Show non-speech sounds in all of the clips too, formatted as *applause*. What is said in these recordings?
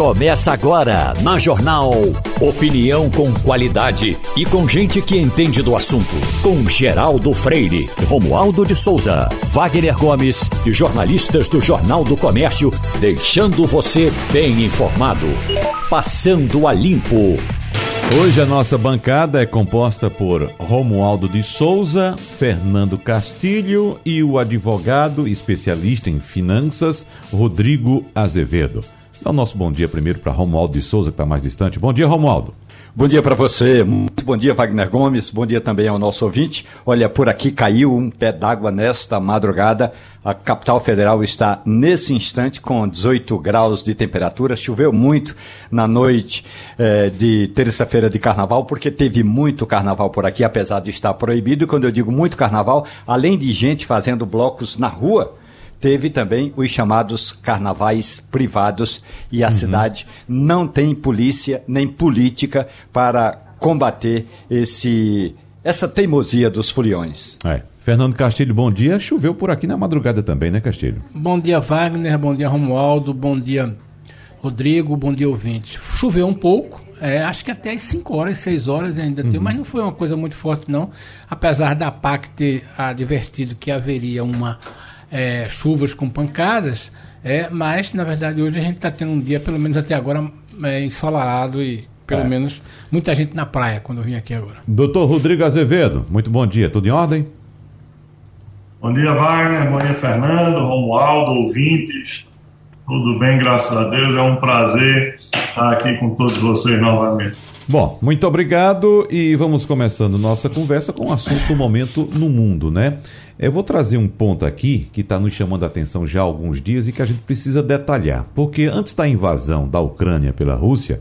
Começa agora na Jornal. Opinião com qualidade e com gente que entende do assunto. Com Geraldo Freire, Romualdo de Souza, Wagner Gomes e jornalistas do Jornal do Comércio, deixando você bem informado. Passando a limpo. Hoje a nossa bancada é composta por Romualdo de Souza, Fernando Castilho e o advogado especialista em finanças, Rodrigo Azevedo. Dá o nosso bom dia primeiro para Romualdo de Souza, que está mais distante. Bom dia, Romualdo. Bom dia para você, muito bom dia, Wagner Gomes, bom dia também ao nosso ouvinte. Olha, por aqui caiu um pé d'água nesta madrugada. A capital federal está nesse instante com 18 graus de temperatura. Choveu muito na noite eh, de terça-feira de carnaval, porque teve muito carnaval por aqui, apesar de estar proibido. E quando eu digo muito carnaval, além de gente fazendo blocos na rua, teve também os chamados carnavais privados e a uhum. cidade não tem polícia nem política para combater esse essa teimosia dos foliões. É. Fernando Castilho, bom dia. Choveu por aqui na madrugada também, né, Castilho? Bom dia, Wagner. Bom dia, Romualdo. Bom dia, Rodrigo. Bom dia, ouvintes. Choveu um pouco, é, acho que até às 5 horas, 6 horas ainda uhum. mas não foi uma coisa muito forte, não. Apesar da PAC ter advertido que haveria uma é, chuvas com pancadas, é, mas na verdade hoje a gente está tendo um dia, pelo menos até agora, é, ensolarado e pelo é. menos muita gente na praia quando eu vim aqui agora. Doutor Rodrigo Azevedo, muito bom dia, tudo em ordem? Bom dia, Wagner, bom dia, Fernando, Romualdo, ouvintes, tudo bem, graças a Deus, é um prazer estar aqui com todos vocês novamente. Bom, muito obrigado e vamos começando nossa conversa com o assunto do momento no mundo, né? Eu vou trazer um ponto aqui que está nos chamando a atenção já há alguns dias e que a gente precisa detalhar, porque antes da invasão da Ucrânia pela Rússia,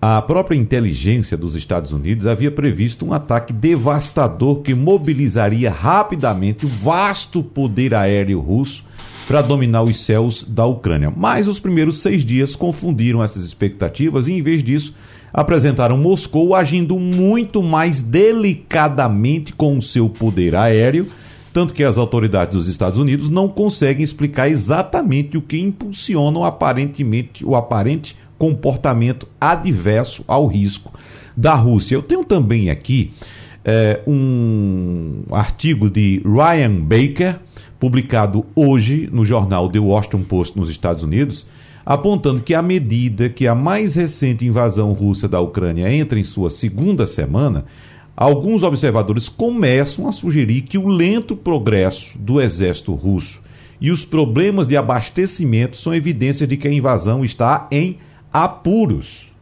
a própria inteligência dos Estados Unidos havia previsto um ataque devastador que mobilizaria rapidamente o vasto poder aéreo russo para dominar os céus da Ucrânia. Mas os primeiros seis dias confundiram essas expectativas e, em vez disso, apresentaram Moscou agindo muito mais delicadamente com o seu poder aéreo, tanto que as autoridades dos Estados Unidos não conseguem explicar exatamente o que impulsiona o aparentemente o aparente comportamento adverso ao risco da Rússia. Eu tenho também aqui é, um artigo de Ryan Baker, publicado hoje no jornal The Washington Post nos Estados Unidos, apontando que à medida que a mais recente invasão russa da Ucrânia entra em sua segunda semana, alguns observadores começam a sugerir que o lento progresso do exército russo e os problemas de abastecimento são evidências de que a invasão está em apuros.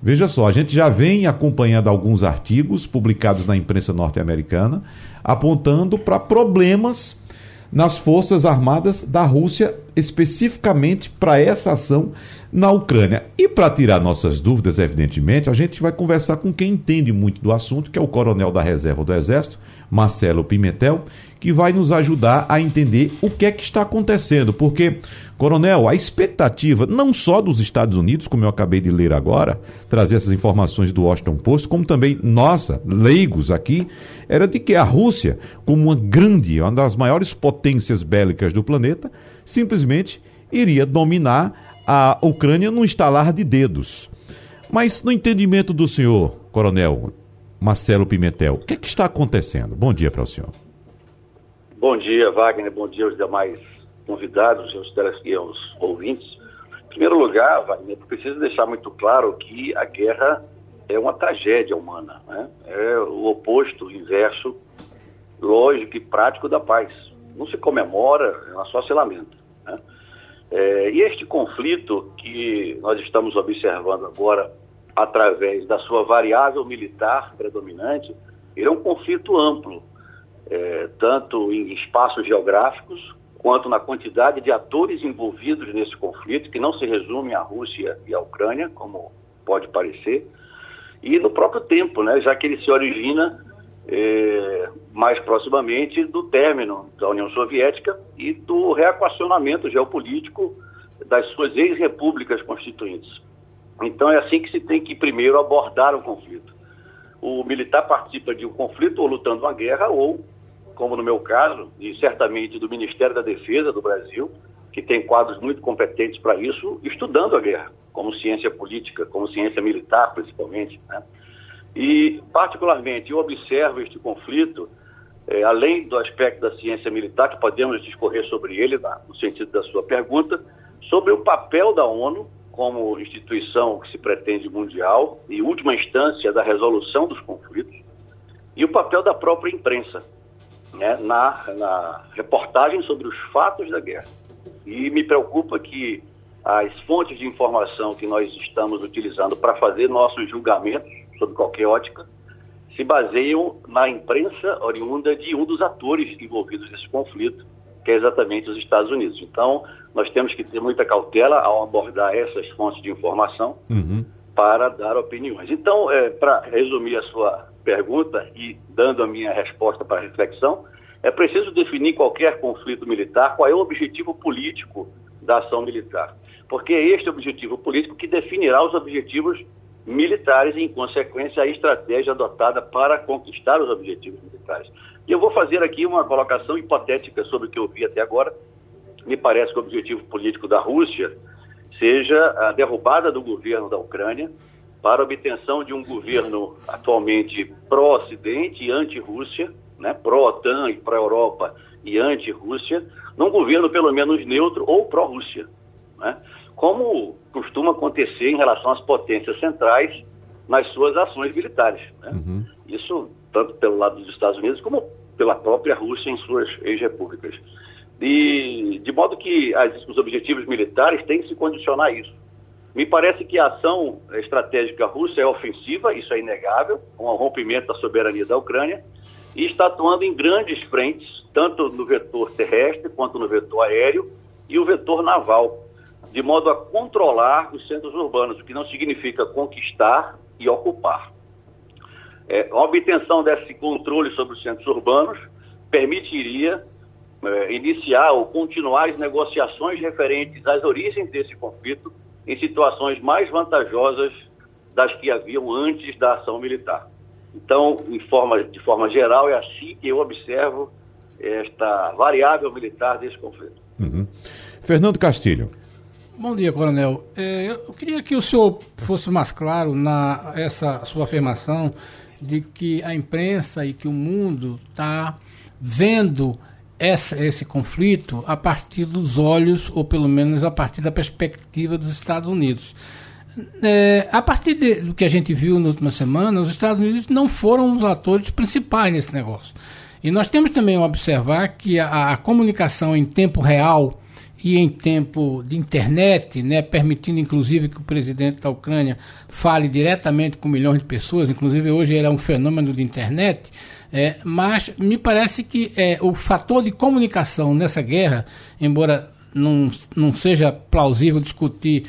Veja só, a gente já vem acompanhando alguns artigos publicados na imprensa norte-americana apontando para problemas nas Forças Armadas da Rússia, especificamente para essa ação na Ucrânia. E para tirar nossas dúvidas, evidentemente, a gente vai conversar com quem entende muito do assunto, que é o coronel da reserva do Exército, Marcelo Pimentel, que vai nos ajudar a entender o que é que está acontecendo. Porque, coronel, a expectativa não só dos Estados Unidos, como eu acabei de ler agora, trazer essas informações do Washington Post, como também nossa, leigos aqui, era de que a Rússia, como uma grande, uma das maiores potências bélicas do planeta, simplesmente iria dominar a Ucrânia no estalar de dedos. Mas no entendimento do senhor, coronel Marcelo Pimentel, o que, é que está acontecendo? Bom dia para o senhor. Bom dia, Wagner. Bom dia aos demais convidados aos, aos ouvintes. Em primeiro lugar, Wagner, preciso deixar muito claro que a guerra é uma tragédia humana. Né? É o oposto, o inverso, lógico e prático da paz. Não se comemora, ela só se lamenta. Né? É, e este conflito que nós estamos observando agora, através da sua variável militar predominante, ele é um conflito amplo, é, tanto em espaços geográficos, quanto na quantidade de atores envolvidos nesse conflito, que não se resume à Rússia e à Ucrânia, como pode parecer, e no próprio tempo, né, já que ele se origina é, mais proximamente do término da União Soviética e do reequacionamento geopolítico das suas ex-repúblicas constituintes. Então é assim que se tem que primeiro abordar o conflito. O militar participa de um conflito ou lutando uma guerra ou, como no meu caso, e certamente do Ministério da Defesa do Brasil, que tem quadros muito competentes para isso, estudando a guerra, como ciência política, como ciência militar, principalmente. Né? E, particularmente, eu observo este conflito, é, além do aspecto da ciência militar, que podemos discorrer sobre ele, no sentido da sua pergunta, sobre o papel da ONU como instituição que se pretende mundial e última instância da resolução dos conflitos, e o papel da própria imprensa né, na, na reportagem sobre os fatos da guerra. E me preocupa que as fontes de informação que nós estamos utilizando para fazer nossos julgamentos sobre qualquer ótica se baseiam na imprensa oriunda de um dos atores envolvidos nesse conflito, que é exatamente os Estados Unidos. Então, nós temos que ter muita cautela ao abordar essas fontes de informação uhum. para dar opiniões. Então, é, para resumir a sua pergunta e dando a minha resposta para reflexão, é preciso definir qualquer conflito militar, qual é o objetivo político da ação militar. Porque é este objetivo político que definirá os objetivos militares e, em consequência, a estratégia adotada para conquistar os objetivos militares. E eu vou fazer aqui uma colocação hipotética sobre o que eu vi até agora. Me parece que o objetivo político da Rússia seja a derrubada do governo da Ucrânia para a obtenção de um governo atualmente pró-Ocidente e anti-Rússia, né, pró-OTAN e pró-Europa e anti-Rússia, num governo pelo menos neutro ou pró-Rússia. Né? como costuma acontecer em relação às potências centrais nas suas ações militares. Né? Uhum. Isso tanto pelo lado dos Estados Unidos como pela própria Rússia em suas ex-repúblicas. De, de modo que as, os objetivos militares têm que se condicionar a isso. Me parece que a ação estratégica russa é ofensiva, isso é inegável, o rompimento da soberania da Ucrânia, e está atuando em grandes frentes, tanto no vetor terrestre quanto no vetor aéreo e o vetor naval de modo a controlar os centros urbanos, o que não significa conquistar e ocupar. É, a obtenção desse controle sobre os centros urbanos permitiria é, iniciar ou continuar as negociações referentes às origens desse conflito em situações mais vantajosas das que haviam antes da ação militar. Então, forma, de forma geral, é assim que eu observo esta variável militar desse conflito. Uhum. Fernando Castilho. Bom dia, Coronel. É, eu queria que o senhor fosse mais claro na essa sua afirmação de que a imprensa e que o mundo está vendo essa, esse conflito a partir dos olhos, ou pelo menos a partir da perspectiva dos Estados Unidos. É, a partir de, do que a gente viu na última semana, os Estados Unidos não foram os atores principais nesse negócio. E nós temos também observar que a, a comunicação em tempo real e em tempo de internet, né, permitindo inclusive que o presidente da Ucrânia fale diretamente com milhões de pessoas, inclusive hoje era um fenômeno de internet, é, mas me parece que é, o fator de comunicação nessa guerra, embora não, não seja plausível discutir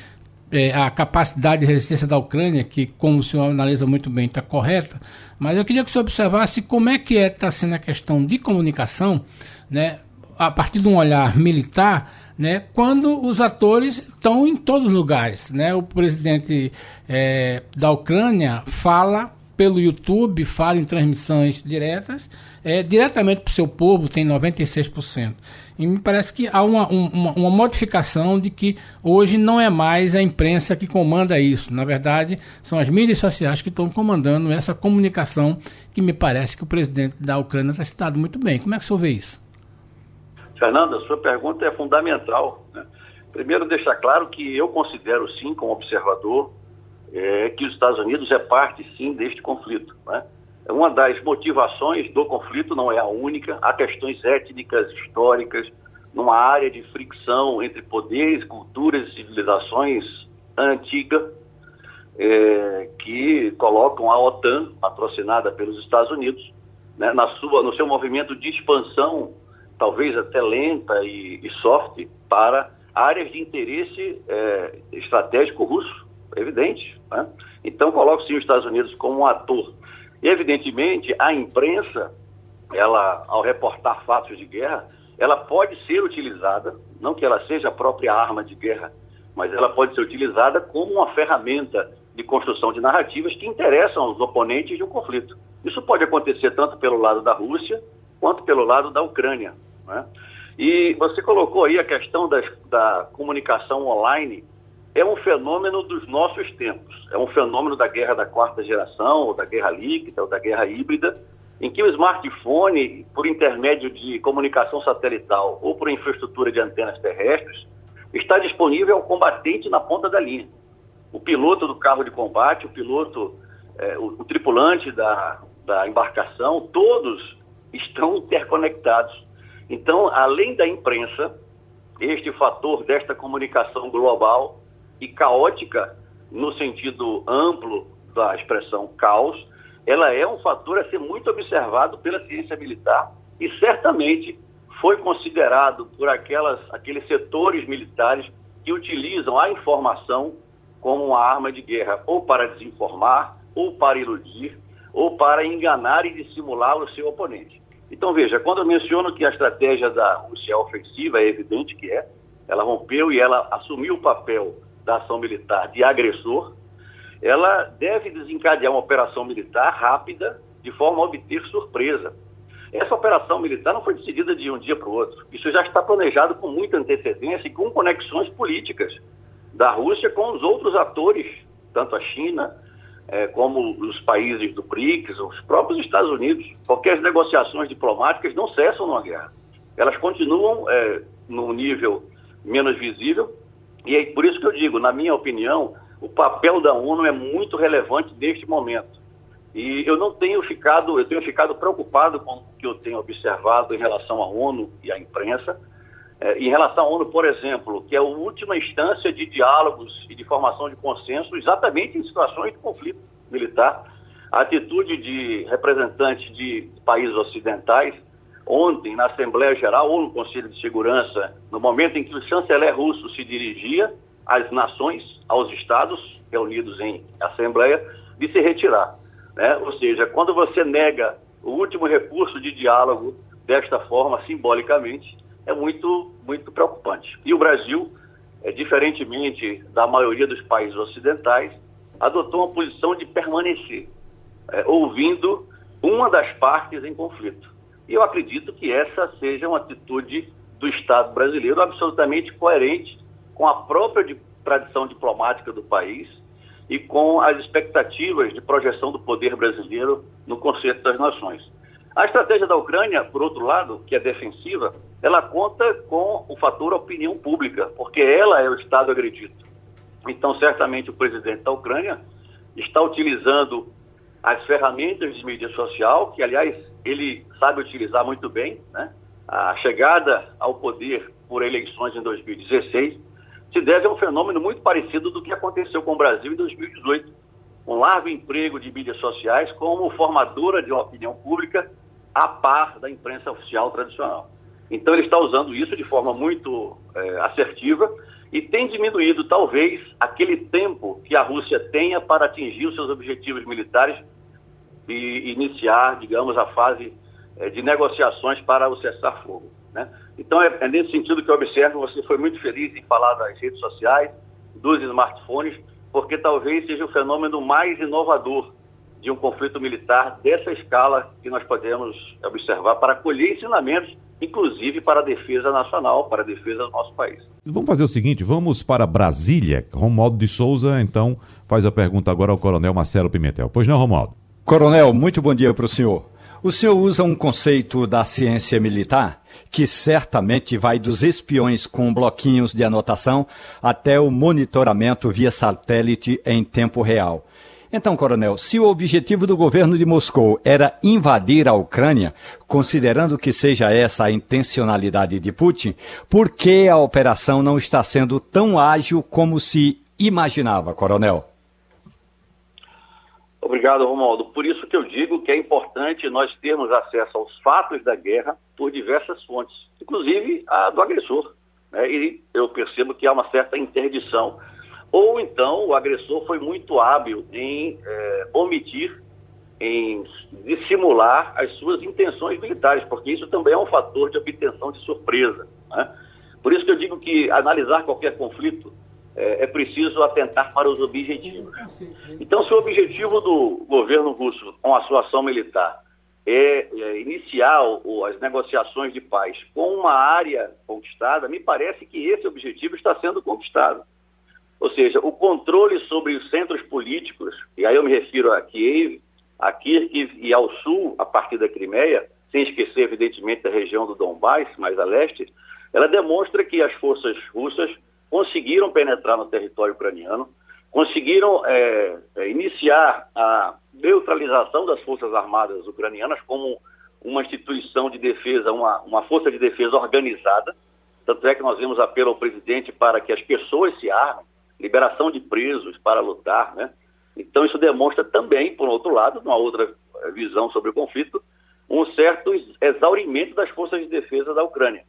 é, a capacidade de resistência da Ucrânia, que, como o senhor analisa muito bem, está correta, mas eu queria que o senhor observasse como é que está é, tá sendo a questão de comunicação, né, a partir de um olhar militar, né, quando os atores estão em todos os lugares. Né? O presidente é, da Ucrânia fala pelo YouTube, fala em transmissões diretas, é, diretamente para o seu povo, tem 96%. E me parece que há uma, uma, uma, modificação de que hoje não é mais a imprensa que comanda isso. Na verdade, são as mídias sociais que estão comandando essa comunicação que me parece que o presidente da Ucrânia está citado muito bem. Como é que o senhor vê isso? Fernando, a sua pergunta é fundamental. Né? Primeiro, deixar claro que eu considero, sim, como observador, é, que os Estados Unidos é parte, sim, deste conflito. Né? Uma das motivações do conflito não é a única, há questões étnicas, históricas, numa área de fricção entre poderes, culturas e civilizações antiga, é, que colocam a OTAN, patrocinada pelos Estados Unidos, né, na sua, no seu movimento de expansão talvez até lenta e, e soft, para áreas de interesse é, estratégico russo, evidente. Né? Então, coloco-se os Estados Unidos como um ator. E, evidentemente, a imprensa, ela, ao reportar fatos de guerra, ela pode ser utilizada, não que ela seja a própria arma de guerra, mas ela pode ser utilizada como uma ferramenta de construção de narrativas que interessam aos oponentes de um conflito. Isso pode acontecer tanto pelo lado da Rússia quanto pelo lado da Ucrânia. Né? E você colocou aí a questão das, da comunicação online, é um fenômeno dos nossos tempos. É um fenômeno da guerra da quarta geração, ou da guerra líquida, ou da guerra híbrida, em que o smartphone, por intermédio de comunicação satelital ou por infraestrutura de antenas terrestres, está disponível ao combatente na ponta da linha. O piloto do carro de combate, o piloto, é, o, o, tripulante da, da embarcação, todos estão interconectados. Então, além da imprensa, este fator desta comunicação global e caótica, no sentido amplo da expressão caos, ela é um fator a ser muito observado pela ciência militar e certamente foi considerado por aquelas, aqueles setores militares que utilizam a informação como uma arma de guerra, ou para desinformar, ou para iludir, ou para enganar e dissimular o seu oponente. Então, veja, quando eu menciono que a estratégia da Rússia é ofensiva, é evidente que é, ela rompeu e ela assumiu o papel da ação militar de agressor, ela deve desencadear uma operação militar rápida, de forma a obter surpresa. Essa operação militar não foi decidida de um dia para o outro. Isso já está planejado com muita antecedência e com conexões políticas da Rússia com os outros atores, tanto a China é, como os países do BRICS, os próprios Estados Unidos. Qualquer negociações diplomáticas não cessam numa guerra. Elas continuam é, num nível menos visível e é por isso que eu digo, na minha opinião, o papel da ONU é muito relevante neste momento. E eu não tenho ficado, eu tenho ficado preocupado com o que eu tenho observado em relação à ONU e à imprensa. É, em relação à ONU, por exemplo, que é a última instância de diálogos e de formação de consenso, exatamente em situações de conflito militar. A atitude de representantes de países ocidentais, ontem na Assembleia Geral ou no Conselho de Segurança, no momento em que o chanceler russo se dirigia às nações, aos estados reunidos em Assembleia, de se retirar. Né? Ou seja, quando você nega o último recurso de diálogo desta forma, simbolicamente, é muito, muito preocupante. E o Brasil, é, diferentemente da maioria dos países ocidentais, adotou uma posição de permanecer, é, ouvindo uma das partes em conflito. E eu acredito que essa seja uma atitude do Estado brasileiro absolutamente coerente com a própria tradição diplomática do país e com as expectativas de projeção do poder brasileiro no conceito das nações. A estratégia da Ucrânia, por outro lado, que é defensiva, ela conta com o fator opinião pública, porque ela é o Estado agredido. Então, certamente, o presidente da Ucrânia está utilizando as ferramentas de mídia social, que, aliás, ele sabe utilizar muito bem. Né? A chegada ao poder por eleições em 2016 se deve a um fenômeno muito parecido do que aconteceu com o Brasil em 2018. Um largo emprego de mídias sociais como formadora de uma opinião pública a par da imprensa oficial tradicional. Então ele está usando isso de forma muito é, assertiva e tem diminuído, talvez, aquele tempo que a Rússia tenha para atingir os seus objetivos militares e iniciar, digamos, a fase é, de negociações para o cessar-fogo. Né? Então, é, é, nesse sentido que eu observo, você foi muito feliz em falar das redes sociais, dos smartphones, porque talvez seja o fenômeno mais inovador de um conflito militar dessa escala que nós podemos observar para colher ensinamentos, inclusive para a defesa nacional, para a defesa do nosso país. Vamos fazer o seguinte, vamos para Brasília. Romualdo de Souza, então, faz a pergunta agora ao Coronel Marcelo Pimentel. Pois não, Romualdo? Coronel, muito bom dia para o senhor. O senhor usa um conceito da ciência militar que certamente vai dos espiões com bloquinhos de anotação até o monitoramento via satélite em tempo real. Então, coronel, se o objetivo do governo de Moscou era invadir a Ucrânia, considerando que seja essa a intencionalidade de Putin, por que a operação não está sendo tão ágil como se imaginava, coronel? Obrigado, Romualdo. Por isso que eu digo que é importante nós termos acesso aos fatos da guerra por diversas fontes, inclusive a do agressor. Né? E eu percebo que há uma certa interdição. Ou então o agressor foi muito hábil em é, omitir, em dissimular as suas intenções militares, porque isso também é um fator de obtenção de surpresa. Né? Por isso que eu digo que analisar qualquer conflito é, é preciso atentar para os objetivos. Então, se o objetivo do governo russo com a sua ação militar é, é iniciar o, as negociações de paz com uma área conquistada, me parece que esse objetivo está sendo conquistado. Ou seja, o controle sobre os centros políticos, e aí eu me refiro a Kiev, a Kharkiv e ao sul, a partir da Crimeia, sem esquecer, evidentemente, da região do Donbass, mais a leste, ela demonstra que as forças russas conseguiram penetrar no território ucraniano, conseguiram é, é, iniciar a neutralização das forças armadas ucranianas como uma instituição de defesa, uma, uma força de defesa organizada. Tanto é que nós vemos apelo ao presidente para que as pessoas se armem, liberação de presos para lutar, né? Então isso demonstra também, por outro lado, uma outra visão sobre o conflito, um certo exaurimento das forças de defesa da Ucrânia.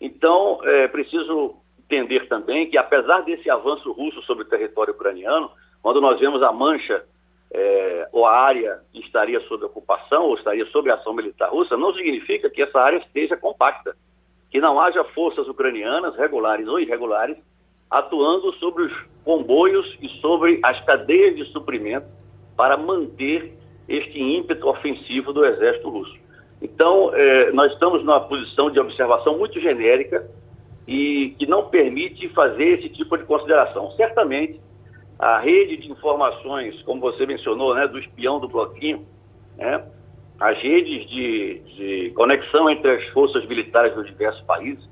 Então, é preciso entender também que, apesar desse avanço russo sobre o território ucraniano, quando nós vemos a mancha é, ou a área estaria sob ocupação ou estaria sob ação militar russa, não significa que essa área esteja compacta, que não haja forças ucranianas, regulares ou irregulares, atuando sobre os comboios e sobre as cadeias de suprimento para manter este ímpeto ofensivo do exército russo. Então, eh, nós estamos numa posição de observação muito genérica e que não permite fazer esse tipo de consideração. Certamente, a rede de informações, como você mencionou, né, do espião do bloquinho, né, as redes de, de conexão entre as forças militares dos diversos países,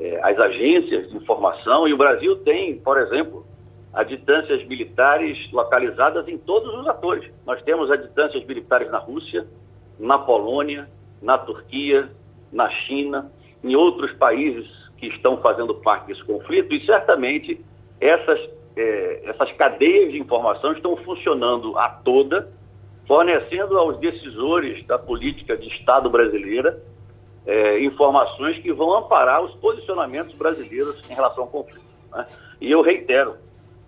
é, as agências de informação, e o Brasil tem, por exemplo, aditâncias militares localizadas em todos os atores. Nós temos aditâncias militares na Rússia, na Polônia, na Turquia, na China, em outros países que estão fazendo parte desse conflito, e certamente essas, é, essas cadeias de informação estão funcionando a toda, fornecendo aos decisores da política de Estado brasileira é, informações que vão amparar os posicionamentos brasileiros em relação ao conflito. Né? E eu reitero,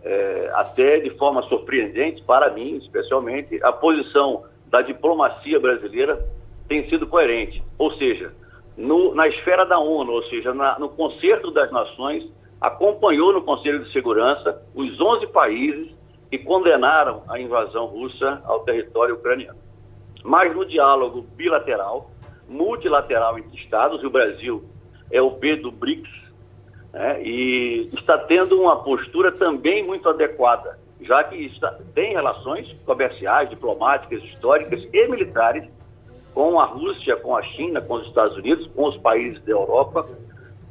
é, até de forma surpreendente, para mim especialmente, a posição da diplomacia brasileira tem sido coerente. Ou seja, no, na esfera da ONU, ou seja, na, no Concerto das Nações, acompanhou no Conselho de Segurança os 11 países que condenaram a invasão russa ao território ucraniano. Mas no diálogo bilateral, multilateral entre Estados, e o Brasil é o B do BRICS, né, e está tendo uma postura também muito adequada, já que está, tem relações comerciais, diplomáticas, históricas e militares com a Rússia, com a China, com os Estados Unidos, com os países da Europa.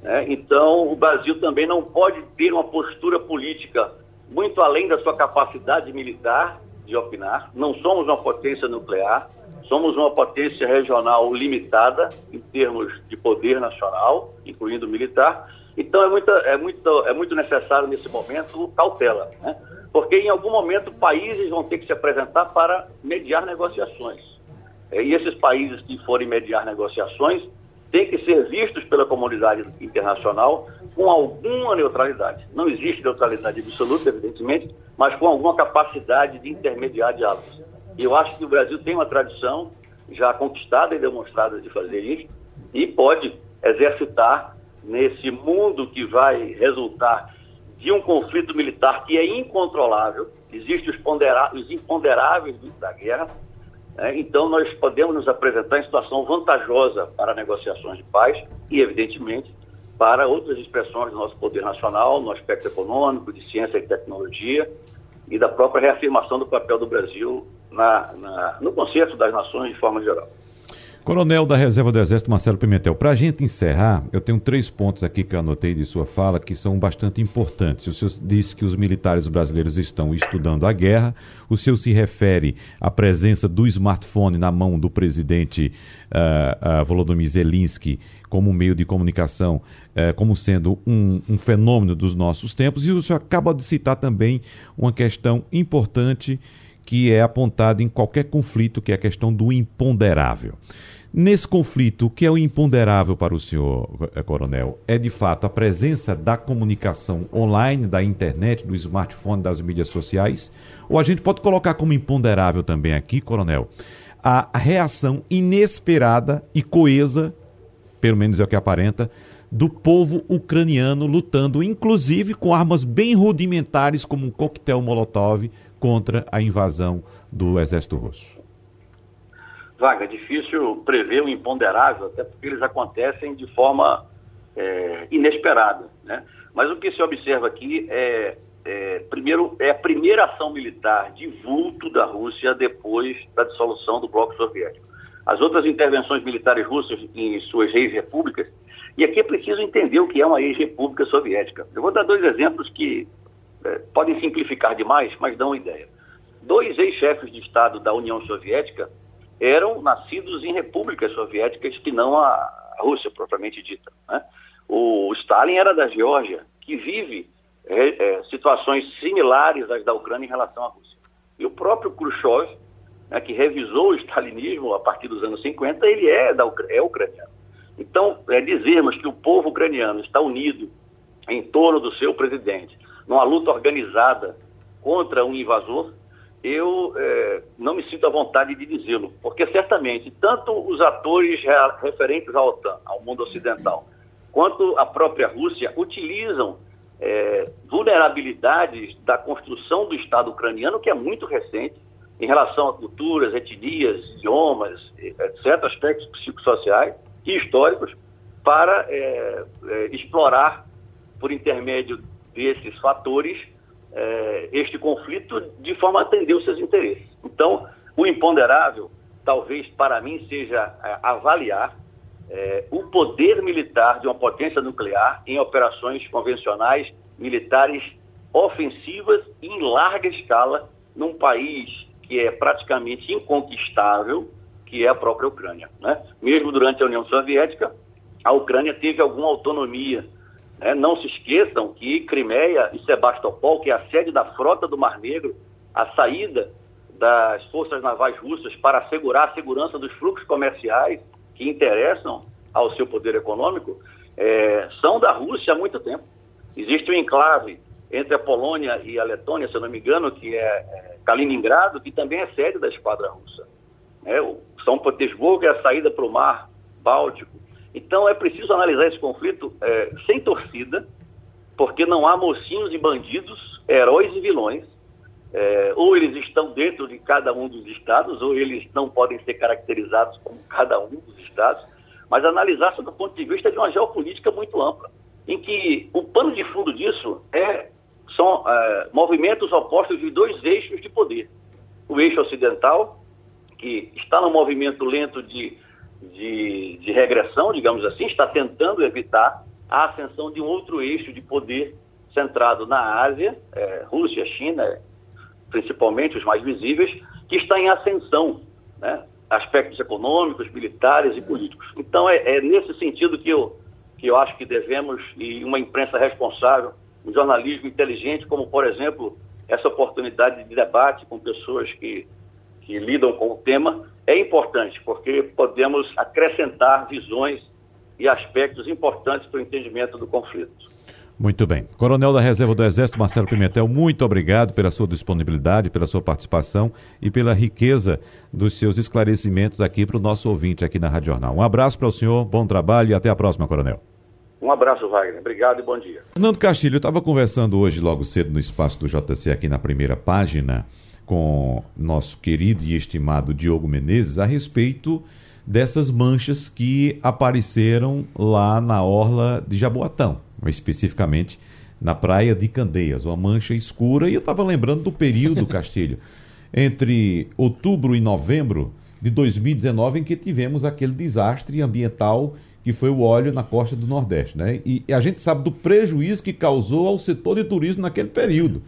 Né? Então, o Brasil também não pode ter uma postura política muito além da sua capacidade militar de opinar. Não somos uma potência nuclear, somos uma potência regional limitada em termos de poder nacional, incluindo militar. Então, é muito, é muito, é muito necessário nesse momento cautela, né? porque em algum momento países vão ter que se apresentar para mediar negociações. É, e esses países que forem mediar negociações têm que ser vistos pela comunidade internacional com alguma neutralidade. Não existe neutralidade absoluta, evidentemente, mas com alguma capacidade de intermediar diálogos. E eu acho que o Brasil tem uma tradição já conquistada e demonstrada de fazer isso e pode exercitar nesse mundo que vai resultar de um conflito militar que é incontrolável, existem os, os imponderáveis da guerra, então, nós podemos nos apresentar em situação vantajosa para negociações de paz e, evidentemente, para outras expressões do nosso poder nacional, no aspecto econômico, de ciência e tecnologia e da própria reafirmação do papel do Brasil na, na, no concerto das nações de forma geral. Coronel da Reserva do Exército, Marcelo Pimentel, para a gente encerrar, eu tenho três pontos aqui que eu anotei de sua fala que são bastante importantes. O senhor disse que os militares brasileiros estão estudando a guerra, o senhor se refere à presença do smartphone na mão do presidente uh, uh, Volodymyr Zelensky como meio de comunicação, uh, como sendo um, um fenômeno dos nossos tempos, e o senhor acaba de citar também uma questão importante que é apontada em qualquer conflito, que é a questão do imponderável. Nesse conflito, o que é o imponderável para o senhor, eh, coronel? É de fato a presença da comunicação online, da internet, do smartphone, das mídias sociais? Ou a gente pode colocar como imponderável também aqui, coronel, a reação inesperada e coesa, pelo menos é o que aparenta, do povo ucraniano lutando, inclusive com armas bem rudimentares, como um coquetel Molotov, contra a invasão do exército russo? Vaga, é difícil prever o imponderável, até porque eles acontecem de forma é, inesperada. Né? Mas o que se observa aqui é, é, primeiro, é a primeira ação militar de vulto da Rússia depois da dissolução do bloco soviético. As outras intervenções militares russas em suas ex-repúblicas, e aqui é preciso entender o que é uma ex-república soviética. Eu vou dar dois exemplos que é, podem simplificar demais, mas dão uma ideia. Dois ex-chefes de Estado da União Soviética eram nascidos em repúblicas soviéticas que não a Rússia propriamente dita. Né? O Stalin era da Geórgia, que vive é, é, situações similares às da Ucrânia em relação à Rússia. E o próprio Khrushchev, né, que revisou o stalinismo a partir dos anos 50, ele é, da, é ucraniano. Então, é dizermos que o povo ucraniano está unido em torno do seu presidente, numa luta organizada contra um invasor, eu é, não me sinto à vontade de dizê-lo, porque certamente tanto os atores referentes à OTAN, ao mundo ocidental, quanto a própria Rússia utilizam é, vulnerabilidades da construção do Estado ucraniano, que é muito recente, em relação a culturas, etnias, idiomas, etc., aspectos psicossociais e históricos, para é, é, explorar, por intermédio desses fatores, é, este conflito de forma a atender os seus interesses. Então, o imponderável, talvez para mim, seja é, avaliar é, o poder militar de uma potência nuclear em operações convencionais militares ofensivas em larga escala num país que é praticamente inconquistável, que é a própria Ucrânia. Né? Mesmo durante a União Soviética, a Ucrânia teve alguma autonomia. Né? Não se esqueçam que Crimeia e Sebastopol, que é a sede da frota do Mar Negro, a saída das forças navais russas para assegurar a segurança dos fluxos comerciais que interessam ao seu poder econômico, é, são da Rússia há muito tempo. Existe um enclave entre a Polônia e a Letônia, se eu não me engano, que é, é Kaliningrado, que também é sede da esquadra russa. É, São Petersburgo é a saída para o mar Báltico. Então é preciso analisar esse conflito é, sem torcida, porque não há mocinhos e bandidos, heróis e vilões. É, ou eles estão dentro de cada um dos estados, ou eles não podem ser caracterizados como cada um dos estados, mas analisar sob o ponto de vista de uma geopolítica muito ampla em que o pano de fundo disso é, são é, movimentos opostos de dois eixos de poder. O eixo ocidental, que está no movimento lento de, de, de regressão, digamos assim, está tentando evitar a ascensão de um outro eixo de poder centrado na Ásia, é, Rússia, China, principalmente os mais visíveis, que está em ascensão, né? aspectos econômicos, militares e políticos. Então é, é nesse sentido que eu que eu acho que devemos, e uma imprensa responsável, um jornalismo inteligente, como, por exemplo, essa oportunidade de debate com pessoas que, que lidam com o tema, é importante, porque podemos acrescentar visões e aspectos importantes para o entendimento do conflito. Muito bem. Coronel da Reserva do Exército, Marcelo Pimentel, muito obrigado pela sua disponibilidade, pela sua participação e pela riqueza dos seus esclarecimentos aqui para o nosso ouvinte aqui na Rádio Jornal. Um abraço para o senhor, bom trabalho e até a próxima, Coronel. Um abraço, Wagner. Obrigado e bom dia. Fernando Castilho, eu estava conversando hoje, logo cedo, no espaço do JC, aqui na primeira página, com nosso querido e estimado Diogo Menezes, a respeito dessas manchas que apareceram lá na orla de Jaboatão, especificamente na praia de Candeias, uma mancha escura. E eu estava lembrando do período, *laughs* Castilho, entre outubro e novembro de 2019, em que tivemos aquele desastre ambiental que foi o óleo na costa do Nordeste. Né? E, e a gente sabe do prejuízo que causou ao setor de turismo naquele período.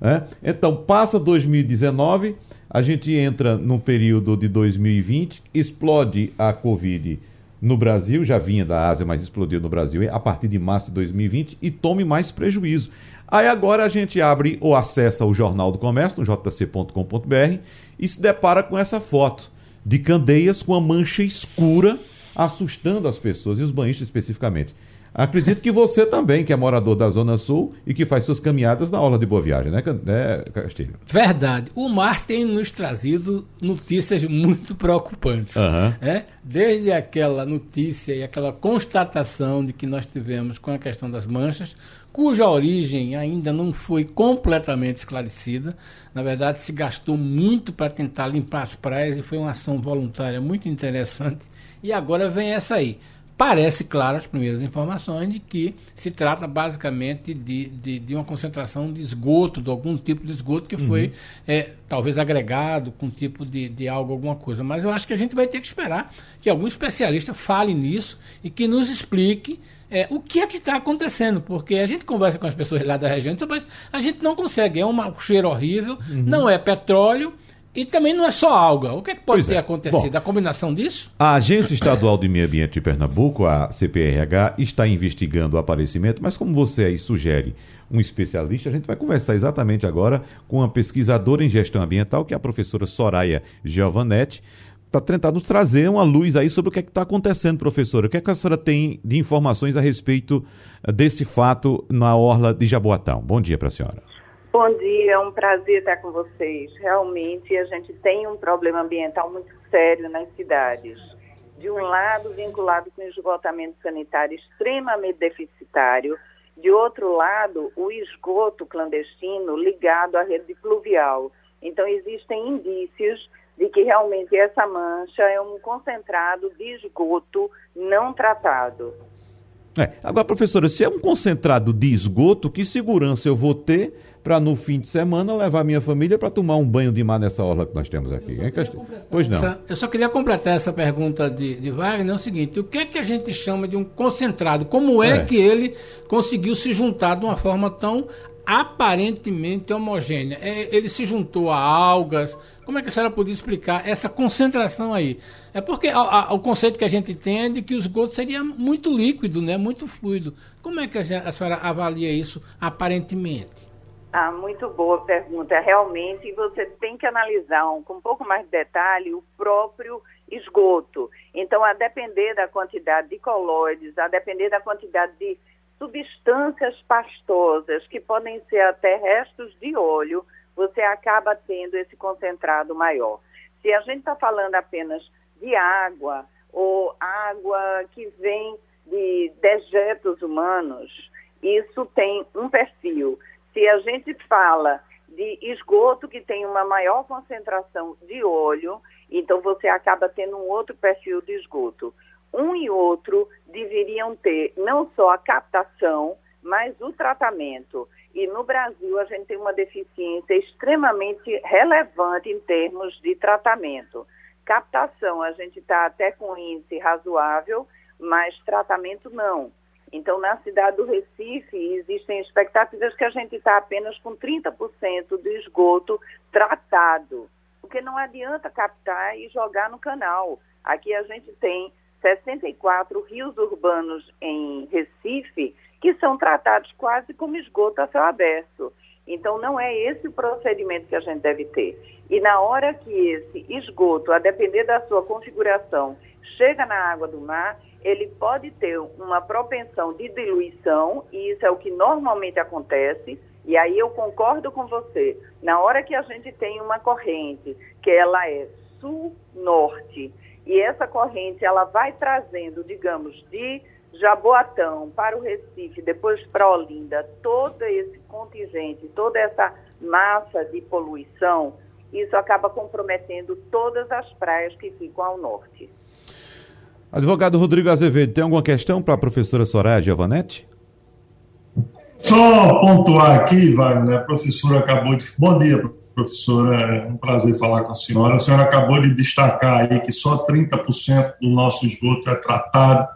Né? Então, passa 2019, a gente entra no período de 2020, explode a Covid no Brasil, já vinha da Ásia, mas explodiu no Brasil a partir de março de 2020 e tome mais prejuízo. Aí agora a gente abre ou acessa o Jornal do Comércio, no jc.com.br, e se depara com essa foto de Candeias com a mancha escura assustando as pessoas, e os banhistas especificamente. Acredito que você também, que é morador da Zona Sul e que faz suas caminhadas na aula de Boa Viagem, né, né Castilho? Verdade. O mar tem nos trazido notícias muito preocupantes. Uhum. É? Desde aquela notícia e aquela constatação de que nós tivemos com a questão das manchas, cuja origem ainda não foi completamente esclarecida. Na verdade, se gastou muito para tentar limpar as praias e foi uma ação voluntária muito interessante. E agora vem essa aí. Parece, claro, as primeiras informações de que se trata basicamente de, de, de uma concentração de esgoto, de algum tipo de esgoto que foi uhum. é, talvez agregado com tipo de, de algo, alguma coisa. Mas eu acho que a gente vai ter que esperar que algum especialista fale nisso e que nos explique é, o que é que está acontecendo, porque a gente conversa com as pessoas lá da região, mas a gente não consegue, é um cheiro horrível, uhum. não é petróleo, e também não é só alga. O que, é que pode pois ter é. acontecido? Bom, a combinação disso? A Agência Estadual de Meio Ambiente de Pernambuco, a CPRH, está investigando o aparecimento, mas como você aí sugere um especialista, a gente vai conversar exatamente agora com a pesquisadora em gestão ambiental, que é a professora Soraya Giovanetti, para tentar nos trazer uma luz aí sobre o que é está acontecendo, professora. O que, é que a senhora tem de informações a respeito desse fato na Orla de Jaboatão? Bom dia para a senhora. Bom dia, é um prazer estar com vocês. Realmente a gente tem um problema ambiental muito sério nas cidades. De um lado, vinculado com o esgotamento sanitário extremamente deficitário, de outro lado, o esgoto clandestino ligado à rede pluvial. Então, existem indícios de que realmente essa mancha é um concentrado de esgoto não tratado. É. Agora, professora, se é um concentrado de esgoto, que segurança eu vou ter para no fim de semana levar minha família para tomar um banho de mar nessa orla que nós temos aqui? Pois não. Essa, eu só queria completar essa pergunta de, de Wagner, é o seguinte, o que é que a gente chama de um concentrado? Como é, é. que ele conseguiu se juntar de uma forma tão aparentemente homogênea. É, ele se juntou a algas. Como é que a senhora podia explicar essa concentração aí? É porque a, a, o conceito que a gente tem é de que o esgoto seria muito líquido, né? muito fluido. Como é que a, a senhora avalia isso aparentemente? Ah, muito boa pergunta. Realmente você tem que analisar um, com um pouco mais de detalhe o próprio esgoto. Então, a depender da quantidade de colóides, a depender da quantidade de substâncias pastosas, que podem ser até restos de óleo, você acaba tendo esse concentrado maior. Se a gente está falando apenas de água, ou água que vem de dejetos humanos, isso tem um perfil. Se a gente fala de esgoto que tem uma maior concentração de óleo, então você acaba tendo um outro perfil de esgoto um e outro deveriam ter não só a captação, mas o tratamento. E no Brasil a gente tem uma deficiência extremamente relevante em termos de tratamento. Captação, a gente está até com índice razoável, mas tratamento não. Então, na cidade do Recife, existem expectativas que a gente está apenas com 30% de esgoto tratado, porque não adianta captar e jogar no canal. Aqui a gente tem 64 rios urbanos em Recife que são tratados quase como esgoto a céu aberto. Então, não é esse o procedimento que a gente deve ter. E na hora que esse esgoto, a depender da sua configuração, chega na água do mar, ele pode ter uma propensão de diluição, e isso é o que normalmente acontece. E aí eu concordo com você. Na hora que a gente tem uma corrente que ela é sul-norte, e essa corrente ela vai trazendo, digamos, de Jaboatão para o Recife, depois para Olinda, todo esse contingente, toda essa massa de poluição, isso acaba comprometendo todas as praias que ficam ao norte. Advogado Rodrigo Azevedo, tem alguma questão para a professora Soraya Giovanetti? Só pontuar aqui, Wagner, a professora acabou de. Bom dia, professora, é um prazer falar com a senhora. A senhora acabou de destacar aí que só 30% do nosso esgoto é tratado.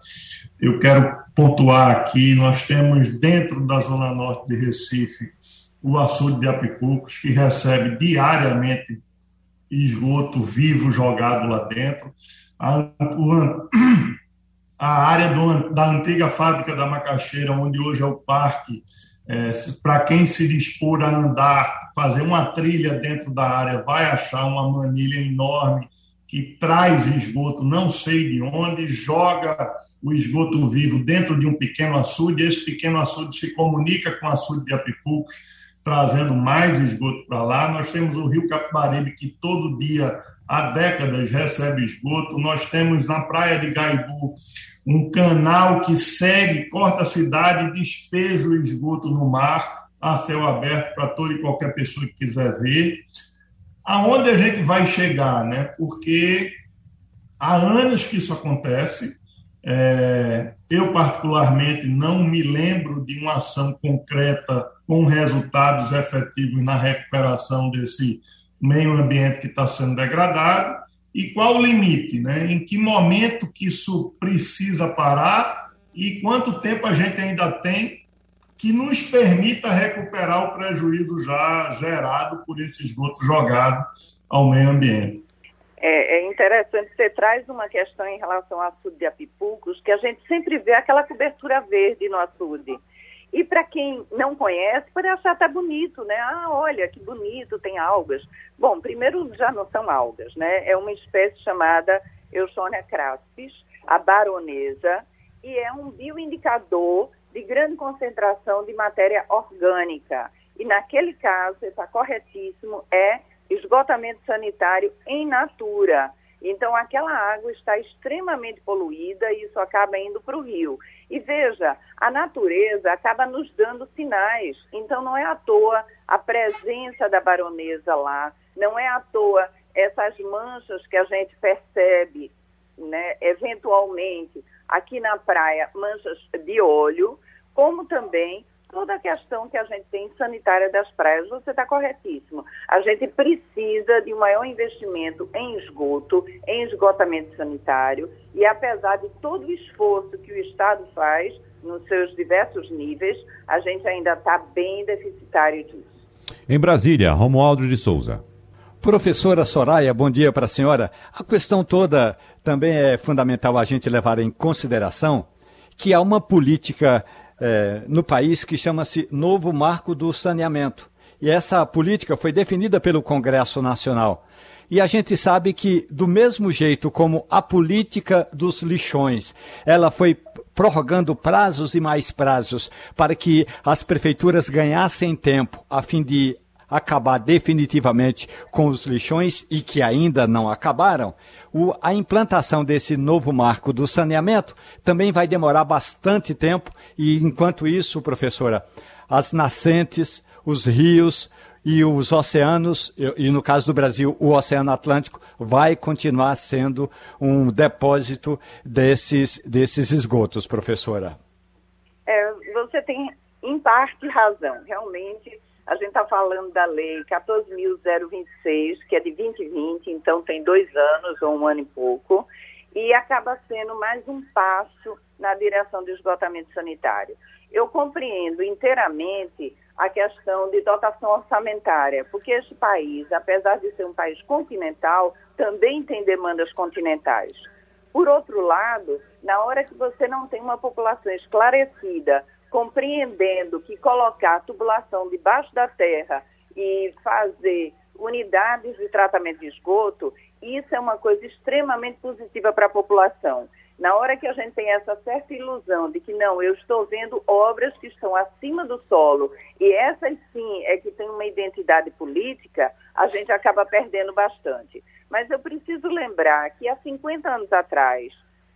Eu quero pontuar aqui, nós temos dentro da Zona Norte de Recife o açude de Apicucos, que recebe diariamente esgoto vivo jogado lá dentro. A, a área do, da antiga fábrica da Macaxeira, onde hoje é o parque, é, Para quem se dispor a andar, fazer uma trilha dentro da área, vai achar uma manilha enorme que traz esgoto, não sei de onde, joga o esgoto vivo dentro de um pequeno açude. Esse pequeno açude se comunica com o açude de Apipucos, trazendo mais esgoto para lá. Nós temos o Rio Capibaribe, que todo dia, há décadas, recebe esgoto. Nós temos na Praia de Gaibu um canal que segue, corta a cidade e despeja o esgoto no mar a céu aberto para toda e qualquer pessoa que quiser ver. Aonde a gente vai chegar, né? Porque há anos que isso acontece. É, eu, particularmente, não me lembro de uma ação concreta com resultados efetivos na recuperação desse meio ambiente que está sendo degradado e qual o limite, né? Em que momento que isso precisa parar e quanto tempo a gente ainda tem que nos permita recuperar o prejuízo já gerado por esse esgoto jogado ao meio ambiente. É, é, interessante, você traz uma questão em relação ao açude de Apipucos, que a gente sempre vê aquela cobertura verde no açude. E para quem não conhece, pode achar até bonito, né? Ah, olha que bonito, tem algas. Bom, primeiro já não são algas, né? É uma espécie chamada Eusonia craspis, a baronesa, e é um bioindicador de grande concentração de matéria orgânica. E naquele caso, está corretíssimo, é esgotamento sanitário em natura. Então, aquela água está extremamente poluída e isso acaba indo para o rio. E veja, a natureza acaba nos dando sinais. Então, não é à toa a presença da baronesa lá, não é à toa essas manchas que a gente percebe, né, eventualmente, aqui na praia, manchas de óleo, como também toda a questão que a gente tem sanitária das praias. Você está corretíssimo. A gente precisa de um maior investimento em esgoto, em esgotamento sanitário, e apesar de todo o esforço que o Estado faz nos seus diversos níveis, a gente ainda está bem deficitário disso. Em Brasília, Romualdo de Souza. Professora Soraya, bom dia para a senhora. A questão toda também é fundamental a gente levar em consideração que há uma política é, no país que chama-se Novo Marco do Saneamento. E essa política foi definida pelo Congresso Nacional. E a gente sabe que, do mesmo jeito como a política dos lixões, ela foi prorrogando prazos e mais prazos para que as prefeituras ganhassem tempo a fim de acabar definitivamente com os lixões e que ainda não acabaram, o, a implantação desse novo marco do saneamento também vai demorar bastante tempo e, enquanto isso, professora, as nascentes, os rios e os oceanos, e, e no caso do Brasil, o Oceano Atlântico, vai continuar sendo um depósito desses, desses esgotos, professora. É, você tem, em parte, razão. Realmente, a gente está falando da lei 14.026, que é de 2020, então tem dois anos ou um ano e pouco, e acaba sendo mais um passo na direção do esgotamento sanitário. Eu compreendo inteiramente a questão de dotação orçamentária, porque este país, apesar de ser um país continental, também tem demandas continentais. Por outro lado, na hora que você não tem uma população esclarecida compreendendo que colocar tubulação debaixo da terra e fazer unidades de tratamento de esgoto, isso é uma coisa extremamente positiva para a população. Na hora que a gente tem essa certa ilusão de que não, eu estou vendo obras que estão acima do solo e essas sim é que têm uma identidade política, a gente acaba perdendo bastante. Mas eu preciso lembrar que há 50 anos atrás,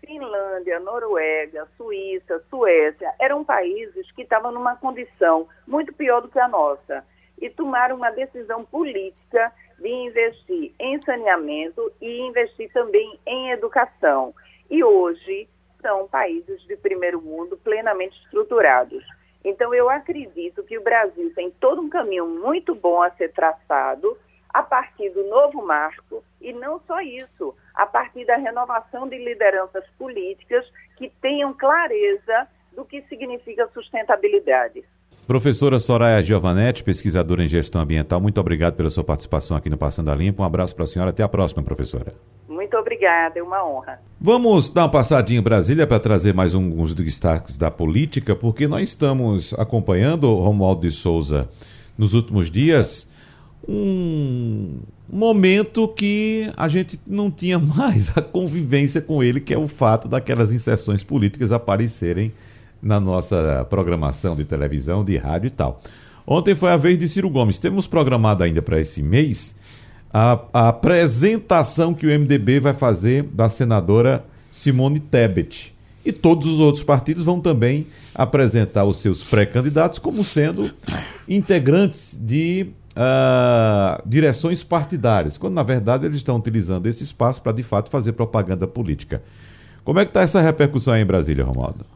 Finlândia, Noruega, Suíça, Suécia, eram países que estavam numa condição muito pior do que a nossa e tomaram uma decisão política de investir em saneamento e investir também em educação. E hoje são países de primeiro mundo plenamente estruturados. Então, eu acredito que o Brasil tem todo um caminho muito bom a ser traçado a partir do novo marco e não só isso, a partir da renovação de lideranças políticas que tenham clareza do que significa sustentabilidade. Professora Soraya Giovanetti, pesquisadora em gestão ambiental, muito obrigado pela sua participação aqui no Passando a Limpo. Um abraço para a senhora. Até a próxima, professora. Muito obrigada, é uma honra. Vamos dar uma passadinha em Brasília para trazer mais alguns destaques da política, porque nós estamos acompanhando o Romualdo de Souza nos últimos dias um momento que a gente não tinha *laughs* mais a convivência com ele, que é o fato daquelas inserções políticas aparecerem na nossa programação de televisão, de rádio e tal. Ontem foi a vez de Ciro Gomes. Temos programado ainda para esse mês a, a, apresentação que o MDB vai fazer da senadora Simone Tebet. E todos os outros partidos vão também apresentar os seus pré-candidatos como sendo integrantes de uh, direções partidárias, quando na verdade eles estão utilizando esse espaço para de fato fazer propaganda política. Como é que está essa repercussão aí em Brasília, Romualdo?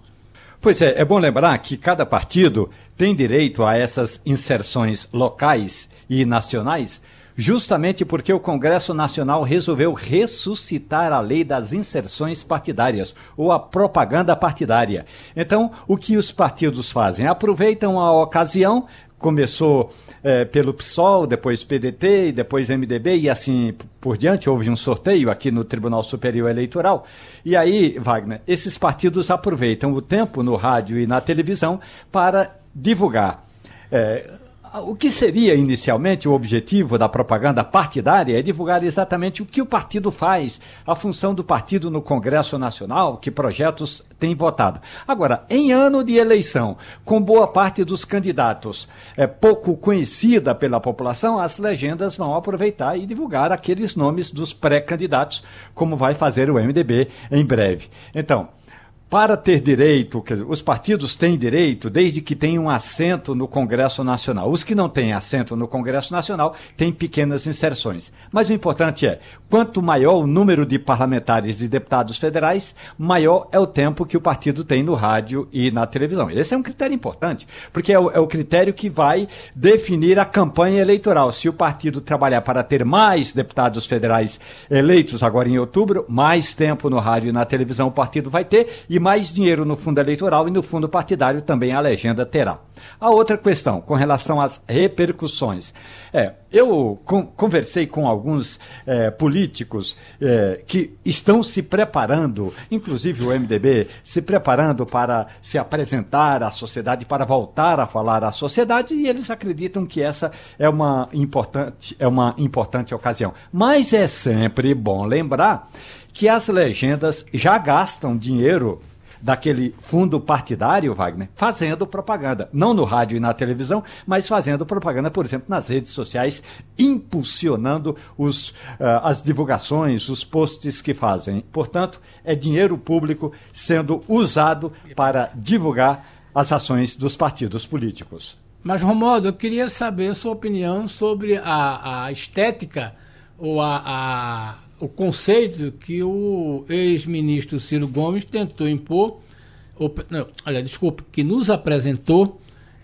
Pois é, é bom lembrar que cada partido tem direito a essas inserções locais e nacionais, justamente porque o Congresso Nacional resolveu ressuscitar a lei das inserções partidárias, ou a propaganda partidária. Então, o que os partidos fazem? Aproveitam a ocasião, começou é, pelo PSOL, depois PDT, depois MDB e assim por diante. Houve um sorteio aqui no Tribunal Superior Eleitoral. E aí, Wagner, esses partidos aproveitam o tempo no rádio e na televisão para divulgar. É, o que seria inicialmente o objetivo da propaganda partidária é divulgar exatamente o que o partido faz, a função do partido no Congresso Nacional, que projetos tem votado. Agora, em ano de eleição, com boa parte dos candidatos é, pouco conhecida pela população, as legendas vão aproveitar e divulgar aqueles nomes dos pré-candidatos, como vai fazer o MDB em breve. Então, para ter direito, dizer, os partidos têm direito desde que tenham assento no Congresso Nacional. Os que não têm assento no Congresso Nacional têm pequenas inserções. Mas o importante é, quanto maior o número de parlamentares e deputados federais, maior é o tempo que o partido tem no rádio e na televisão. Esse é um critério importante, porque é o, é o critério que vai definir a campanha eleitoral. Se o partido trabalhar para ter mais deputados federais eleitos agora em outubro, mais tempo no rádio e na televisão o partido vai ter e mais dinheiro no fundo eleitoral e no fundo partidário também a legenda terá. A outra questão, com relação às repercussões. É, eu com, conversei com alguns é, políticos é, que estão se preparando, inclusive o MDB, se preparando para se apresentar à sociedade, para voltar a falar à sociedade, e eles acreditam que essa é uma importante, é uma importante ocasião. Mas é sempre bom lembrar que as legendas já gastam dinheiro daquele fundo partidário, Wagner, fazendo propaganda. Não no rádio e na televisão, mas fazendo propaganda, por exemplo, nas redes sociais, impulsionando os, uh, as divulgações, os posts que fazem. Portanto, é dinheiro público sendo usado para divulgar as ações dos partidos políticos. Mas, Romualdo, eu queria saber a sua opinião sobre a, a estética ou a, a o conceito que o ex-ministro Ciro Gomes tentou impor, ou, não, aliás, desculpa, que nos apresentou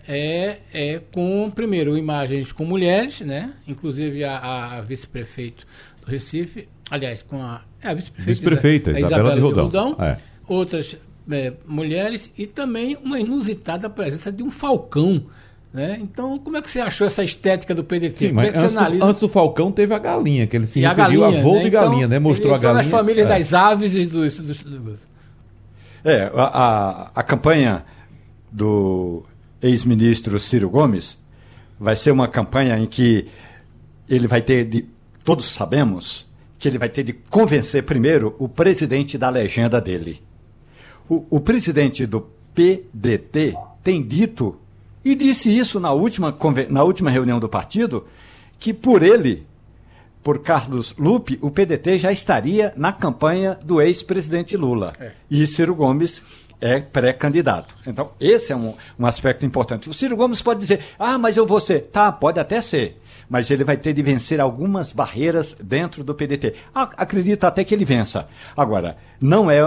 é, é com, primeiro, imagens com mulheres, né? inclusive a, a vice-prefeito do Recife, aliás, com a, é, a vice-prefeita, vice-prefeita Isabela, Isabela de Rodão, de Rodão é. outras é, mulheres e também uma inusitada presença de um falcão né? Então, como é que você achou essa estética do PDT? Sim, mas é antes, do, antes, do, Falcão teve a galinha, que ele se e referiu a, galinha, a voo né? de galinha, então, né? Mostrou a galinha. das famílias é. das aves e dos... dos, dos... É, a, a, a campanha do ex-ministro Ciro Gomes vai ser uma campanha em que ele vai ter de... Todos sabemos que ele vai ter de convencer primeiro o presidente da legenda dele. O, o presidente do PDT tem dito e disse isso na última, na última reunião do partido, que por ele, por Carlos Lupe, o PDT já estaria na campanha do ex-presidente Lula. É. E Ciro Gomes é pré-candidato. Então, esse é um, um aspecto importante. O Ciro Gomes pode dizer, ah, mas eu vou ser. Tá, pode até ser. Mas ele vai ter de vencer algumas barreiras dentro do PDT. Acredito até que ele vença. Agora, não é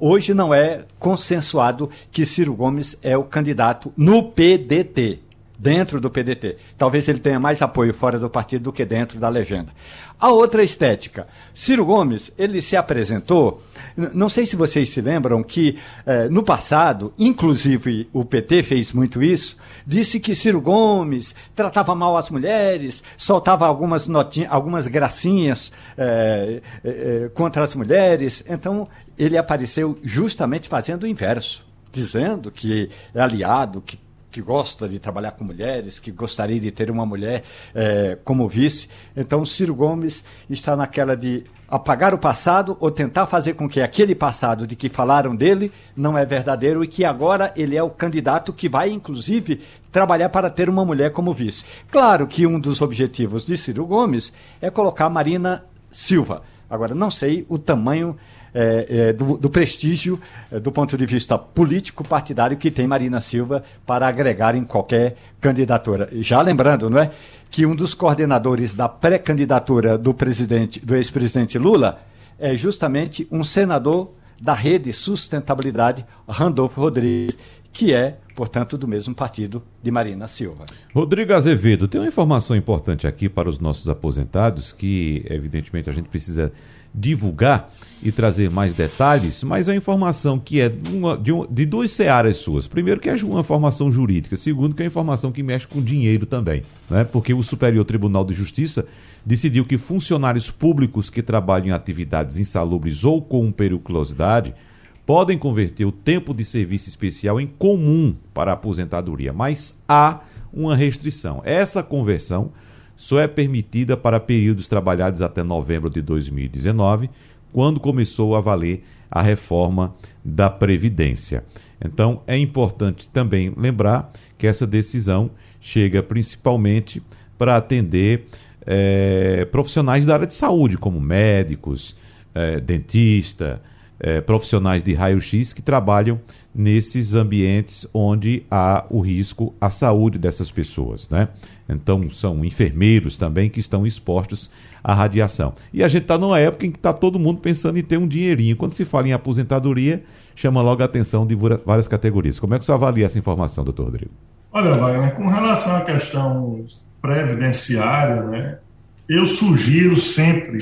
hoje não é consensuado que Ciro Gomes é o candidato no PDT, dentro do PDT. Talvez ele tenha mais apoio fora do partido do que dentro da legenda. A outra estética. Ciro Gomes, ele se apresentou, não sei se vocês se lembram que eh, no passado, inclusive o PT fez muito isso, disse que Ciro Gomes tratava mal as mulheres, soltava algumas notinhas, algumas gracinhas eh, eh, contra as mulheres. Então, ele apareceu justamente fazendo o inverso, dizendo que é aliado, que, que gosta de trabalhar com mulheres, que gostaria de ter uma mulher é, como vice. Então, Ciro Gomes está naquela de apagar o passado ou tentar fazer com que aquele passado de que falaram dele não é verdadeiro e que agora ele é o candidato que vai, inclusive, trabalhar para ter uma mulher como vice. Claro que um dos objetivos de Ciro Gomes é colocar Marina Silva. Agora, não sei o tamanho é, é, do, do, prestígio é, do ponto de vista político partidário que tem Marina Silva para agregar em qualquer candidatura. Já lembrando, não é, que um dos coordenadores da pré-candidatura do presidente, do ex-presidente Lula, é justamente um senador da Rede Sustentabilidade, Randolfo Rodrigues, que é, portanto, do mesmo partido de Marina Silva. Rodrigo Azevedo, tem uma informação importante aqui para os nossos aposentados que, evidentemente, a gente precisa divulgar e trazer mais detalhes, mas uma informação que é uma, de, de duas searas suas. Primeiro, que é uma informação jurídica. Segundo, que é informação que mexe com dinheiro também. Né? Porque o Superior Tribunal de Justiça decidiu que funcionários públicos que trabalham em atividades insalubres ou com periculosidade podem converter o tempo de serviço especial em comum para a aposentadoria, mas há uma restrição. Essa conversão só é permitida para períodos trabalhados até novembro de 2019, quando começou a valer a reforma da Previdência. Então, é importante também lembrar que essa decisão chega principalmente para atender é, profissionais da área de saúde, como médicos, é, dentista, é, profissionais de raio-x que trabalham nesses ambientes onde há o risco à saúde dessas pessoas, né? Então são enfermeiros também que estão expostos à radiação. E a gente está numa época em que está todo mundo pensando em ter um dinheirinho. Quando se fala em aposentadoria, chama logo a atenção de várias categorias. Como é que você avalia essa informação, doutor Rodrigo? Olha, Wagner, com relação à questão previdenciária, né, eu sugiro sempre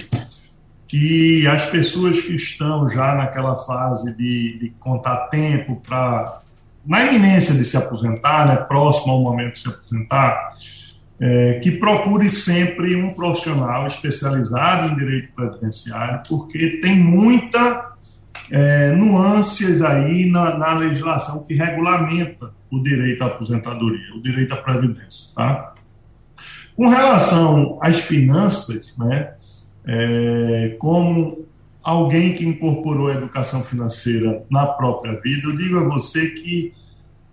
que as pessoas que estão já naquela fase de, de contar tempo para na iminência de se aposentar, né, próximo ao momento de se aposentar, é, que procure sempre um profissional especializado em direito previdenciário, porque tem muita é, nuances aí na, na, legislação que regulamenta o direito à aposentadoria, o direito à previdência, tá? Com relação às finanças, né, é, como alguém que incorporou a educação financeira na própria vida, eu digo a você que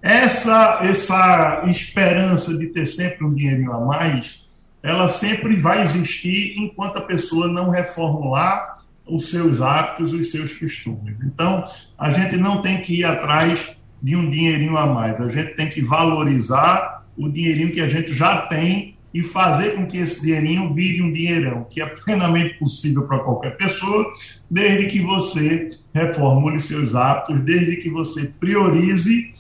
essa, essa esperança de ter sempre um dinheirinho a mais, ela sempre vai existir enquanto a pessoa não reformular os seus hábitos, os seus costumes. Então, a gente não tem que ir atrás de um dinheirinho a mais, a gente tem que valorizar o dinheirinho que a gente já tem e fazer com que esse dinheirinho vire um dinheirão, que é plenamente possível para qualquer pessoa, desde que você reformule seus hábitos, desde que você priorize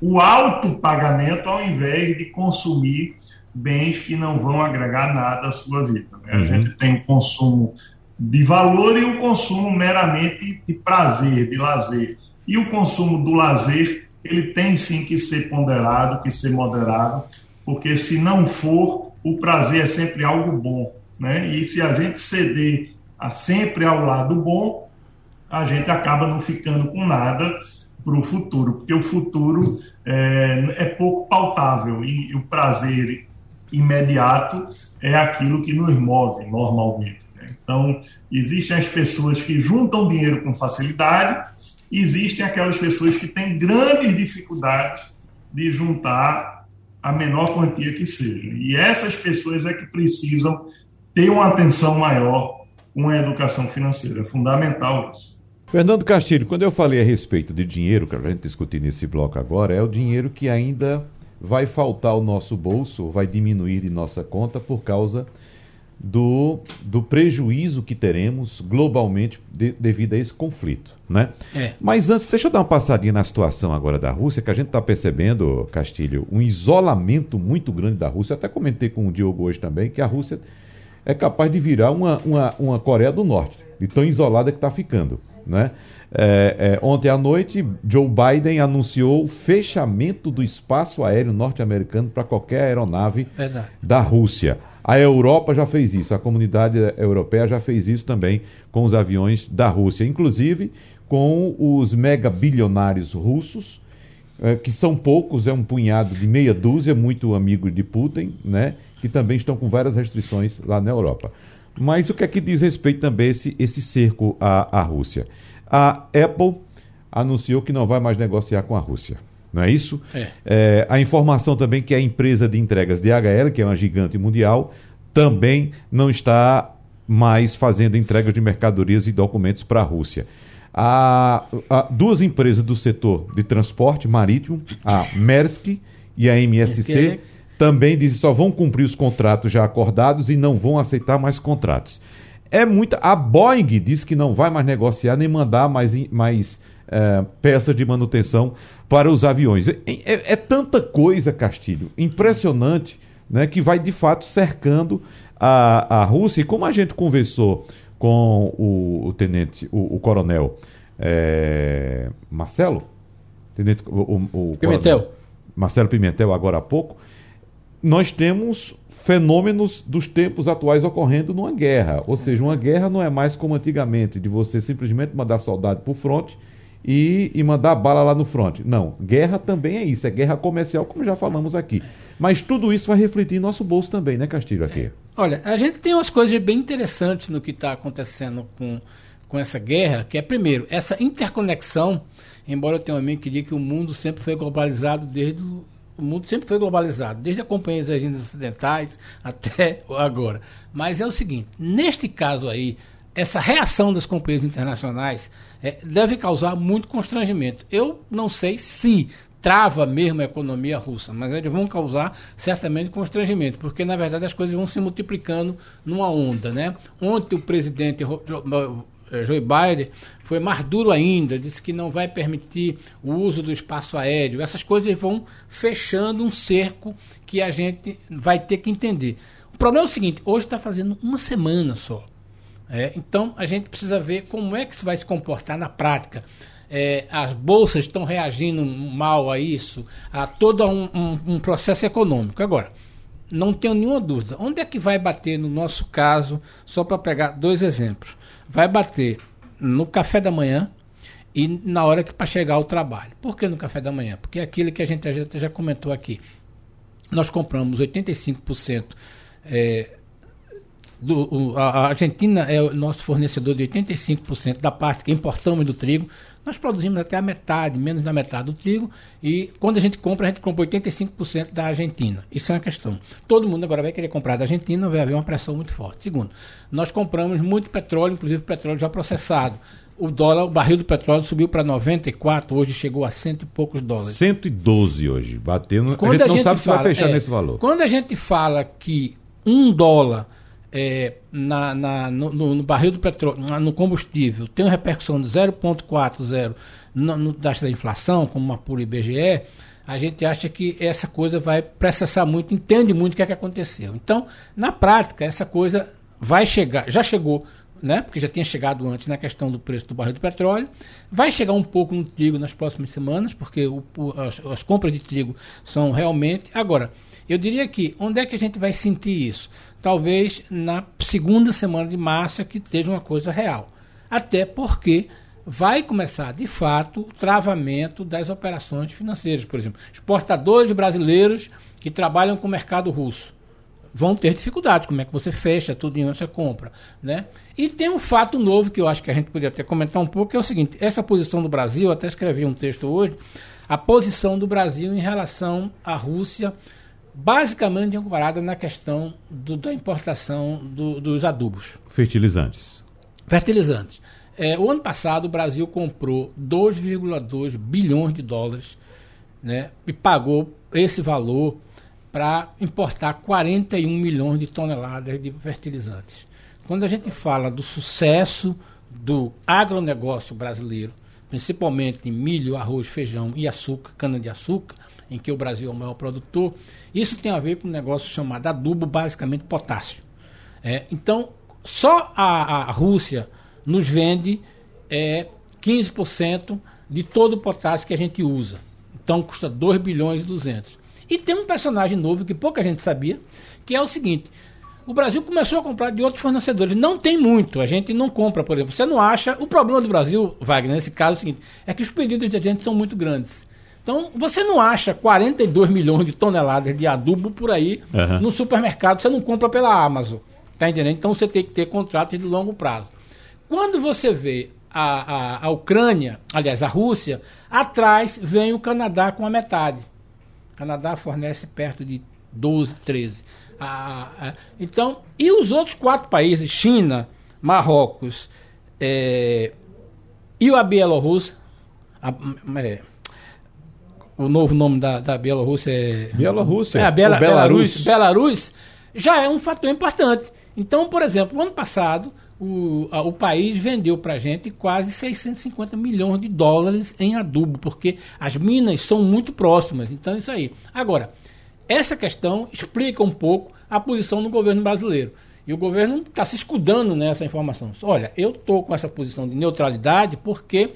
o alto pagamento ao invés de consumir bens que não vão agregar nada à sua vida. Né? Uhum. A gente tem o consumo de valor e o consumo meramente de prazer, de lazer. E o consumo do lazer, ele tem sim que ser ponderado, que ser moderado, porque se não for, o prazer é sempre algo bom, né? E se a gente ceder a sempre ao lado bom, a gente acaba não ficando com nada para o futuro, porque o futuro é, é pouco pautável e, o prazer imediato é aquilo que nos move normalmente. Né? Então, existem as pessoas que juntam dinheiro com facilidade, existem aquelas pessoas que têm grandes dificuldades de juntar a menor quantia que seja. E essas pessoas é que precisam ter uma atenção maior com a educação financeira. É fundamental isso. Fernando Castilho, quando eu falei a respeito de dinheiro, que a gente discutir nesse bloco agora, é o dinheiro que ainda vai faltar ao nosso bolso, vai diminuir de nossa conta por causa do, do prejuízo que teremos globalmente de, devido a esse conflito, né? É. Mas antes, deixa eu dar uma passadinha na situação agora da Rússia, que a gente está percebendo, Castilho, um isolamento muito grande da Rússia. Eu até comentei com o Diogo hoje também que a Rússia é capaz de virar uma, uma, uma Coreia do Norte, de tão isolada que está ficando, né? É, é, ontem à noite, Joe Biden anunciou o fechamento do espaço aéreo norte-americano para qualquer aeronave Verdade. da Rússia. A Europa já fez isso, a comunidade europeia já fez isso também com os aviões da Rússia, inclusive com os mega bilionários russos, eh, que são poucos, é um punhado de meia dúzia, muito amigo de Putin, né? Que também estão com várias restrições lá na Europa. Mas o que é que diz respeito também esse, esse cerco à, à Rússia? A Apple anunciou que não vai mais negociar com a Rússia não é isso? É. É, a informação também que a empresa de entregas DHL, que é uma gigante mundial, também não está mas fazendo entrega de mercadorias e documentos para a Rússia. A, a, duas empresas do setor de transporte marítimo, a Maersk e a MSC, também dizem que só vão cumprir os contratos já acordados e não vão aceitar mais contratos. É muita. A Boeing diz que não vai mais negociar nem mandar mais, mais é, peças de manutenção para os aviões. É, é, é, tanta coisa, Castilho, impressionante, né, que vai de fato cercando a, a Rússia. E como a gente conversou com o, o tenente, o, o coronel é, Marcelo, tenente, o, o Pimentel. Coronel, Marcelo Pimentel, agora há pouco, nós temos fenômenos dos tempos atuais ocorrendo numa guerra. Ou seja, uma guerra não é mais como antigamente, de você simplesmente mandar soldado para o fronte e, e mandar bala lá no fronte. Não, guerra também é isso, é guerra comercial, como já falamos aqui. Mas tudo isso vai refletir em nosso bolso também, né, Castilho, aqui? Olha, a gente tem umas coisas bem interessantes no que está acontecendo com, com essa guerra, que é, primeiro, essa interconexão, embora eu tenha um amigo que diga que o mundo sempre foi globalizado desde o, o mundo sempre foi globalizado, desde a Companhia das Agências Ocidentais até *laughs* agora. Mas é o seguinte, neste caso aí, essa reação das companhias internacionais é, deve causar muito constrangimento. Eu não sei se trava mesmo a economia russa, mas eles vão causar certamente constrangimento, porque na verdade as coisas vão se multiplicando numa onda, né? Ontem o presidente eh, Joe Biden foi mais duro ainda, disse que não vai permitir o uso do espaço aéreo. Essas coisas vão fechando um cerco que a gente vai ter que entender. O problema é o seguinte: hoje está fazendo uma semana só. É, então a gente precisa ver como é que isso vai se comportar na prática é, as bolsas estão reagindo mal a isso, a todo um, um, um, processo econômico. Agora, não tenho nenhuma dúvida. Onde é que vai bater no nosso caso, só para pegar dois exemplos? Vai bater no café da manhã e na hora que para chegar ao trabalho. Por que no café da manhã? Porque é aquilo que a gente, gente já comentou aqui. Nós compramos 85% é, do, a Argentina é o nosso fornecedor de 85% da parte que importamos do trigo. Nós produzimos até a metade, menos da metade do trigo, e quando a gente compra, a gente compra 85% da Argentina. Isso é uma questão. Todo mundo agora vai querer comprar da Argentina, vai haver uma pressão muito forte. Segundo, nós compramos muito petróleo, inclusive petróleo já processado. O dólar, o barril do petróleo subiu para 94, hoje chegou a cento e poucos dólares. 112 hoje, batendo. Quando a gente não a gente sabe fala, se vai fechar é, nesse valor. Quando a gente fala que um dólar é, na, na no, no, barril do petróleo, no combustível, tem uma repercussão de 0,40 no, no da inflação, como uma pura IBGE, a gente acha que essa coisa vai processar muito, entende muito o que é que aconteceu. Então, na prática, essa coisa vai chegar, já chegou, né? Porque já tinha chegado antes na questão do preço do barril do petróleo, vai chegar um pouco no trigo nas próximas semanas, porque o, as, as compras de trigo são realmente. Agora, eu diria que onde é que a gente vai sentir isso? Talvez na segunda semana de março é que esteja uma coisa real. Até porque vai começar, de fato, o travamento das operações financeiras. Por exemplo, exportadores brasileiros que trabalham com o mercado russo vão ter dificuldades. Como é que você fecha tudo e você compra, né? E tem um fato novo que eu acho que a gente poderia até comentar um pouco, que é o seguinte, essa posição do Brasil, até escrevi um texto hoje, a posição do Brasil em relação à Rússia basicamente ancorada na questão do, da importação do, dos adubos. Fertilizantes. Fertilizantes. É, o ano passado o Brasil comprou 2,2 bilhões de dólares né, e pagou esse valor para importar 41 milhões de toneladas de fertilizantes. Quando a gente fala do sucesso do agronegócio brasileiro, principalmente em milho, arroz, feijão e açúcar, cana-de-açúcar, em que o Brasil é o maior produtor. Isso tem a ver com um negócio chamado adubo, basicamente potássio. É, então, só a, a, Rússia nos vende é, 15% de todo o potássio que a gente usa. Então, custa 2 bilhões e 200. E tem um personagem novo que pouca gente sabia, que é o seguinte: o Brasil começou a comprar de outros fornecedores. Não tem muito, a gente não compra, por exemplo. Você não acha. O problema do Brasil, Wagner, nesse caso é o seguinte: é que os pedidos de gente são muito grandes. Então, você não acha 42 milhões de toneladas de adubo por aí uhum. no supermercado, você não compra pela Amazon. Tá entendendo? Então você tem que ter contrato de longo prazo. Quando você vê a, a, a Ucrânia, aliás, a Rússia, atrás vem o Canadá com a metade. O Canadá fornece perto de 12, 13. A, a, então, e os outros quatro países, China, Marrocos é, e a Bielorrússia, a, é, o novo nome da, da Bielorrússia é. Bielorrússia. É, a Bela, Belarus. Belarus já é um fator importante. Então, por exemplo, no ano passado, o, a, o país vendeu para a gente quase 650 milhões de dólares em adubo, porque as minas são muito próximas. Então, isso aí. Agora, essa questão explica um pouco a posição do governo brasileiro. E o governo está se escudando nessa informação. Olha, eu estou com essa posição de neutralidade porque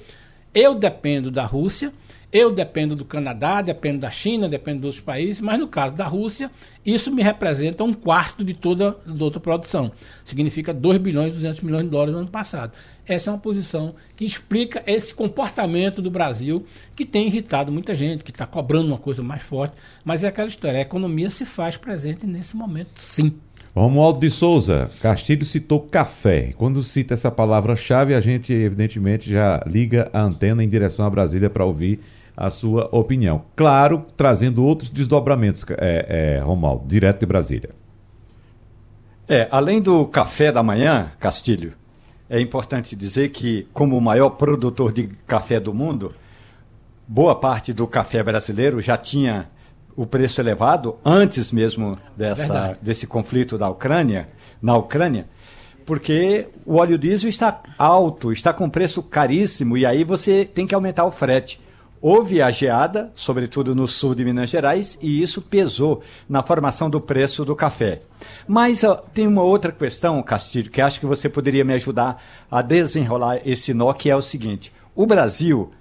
eu dependo da Rússia eu dependo do Canadá, dependo da China, dependo dos outros países, mas no caso da Rússia, isso me representa um quarto de toda, toda outra produção. Significa 2 bilhões e 200 milhões de dólares no ano passado. Essa é uma posição que explica esse comportamento do Brasil, que tem irritado muita gente, que está cobrando uma coisa mais forte, mas é aquela história, a economia se faz presente nesse momento, sim. Romualdo de Souza, Castilho citou café. Quando cita essa palavra-chave, a gente evidentemente já liga a antena em direção a Brasília para ouvir a sua opinião. Claro, trazendo outros desdobramentos, é, é, Romualdo, direto de Brasília. É, além do café da manhã, Castilho, é importante dizer que, como o maior produtor de café do mundo, boa parte do café brasileiro já tinha o preço elevado antes mesmo dessa, desse conflito da Ucrânia, na Ucrânia, porque o óleo diesel está alto, está com preço caríssimo e aí você tem que aumentar o frete. Houve a geada, sobretudo no sul de Minas Gerais, e isso pesou na formação do preço do café. Mas ó, tem uma outra questão, Castilho, que acho que você poderia me ajudar a desenrolar esse nó, que é o seguinte: o Brasil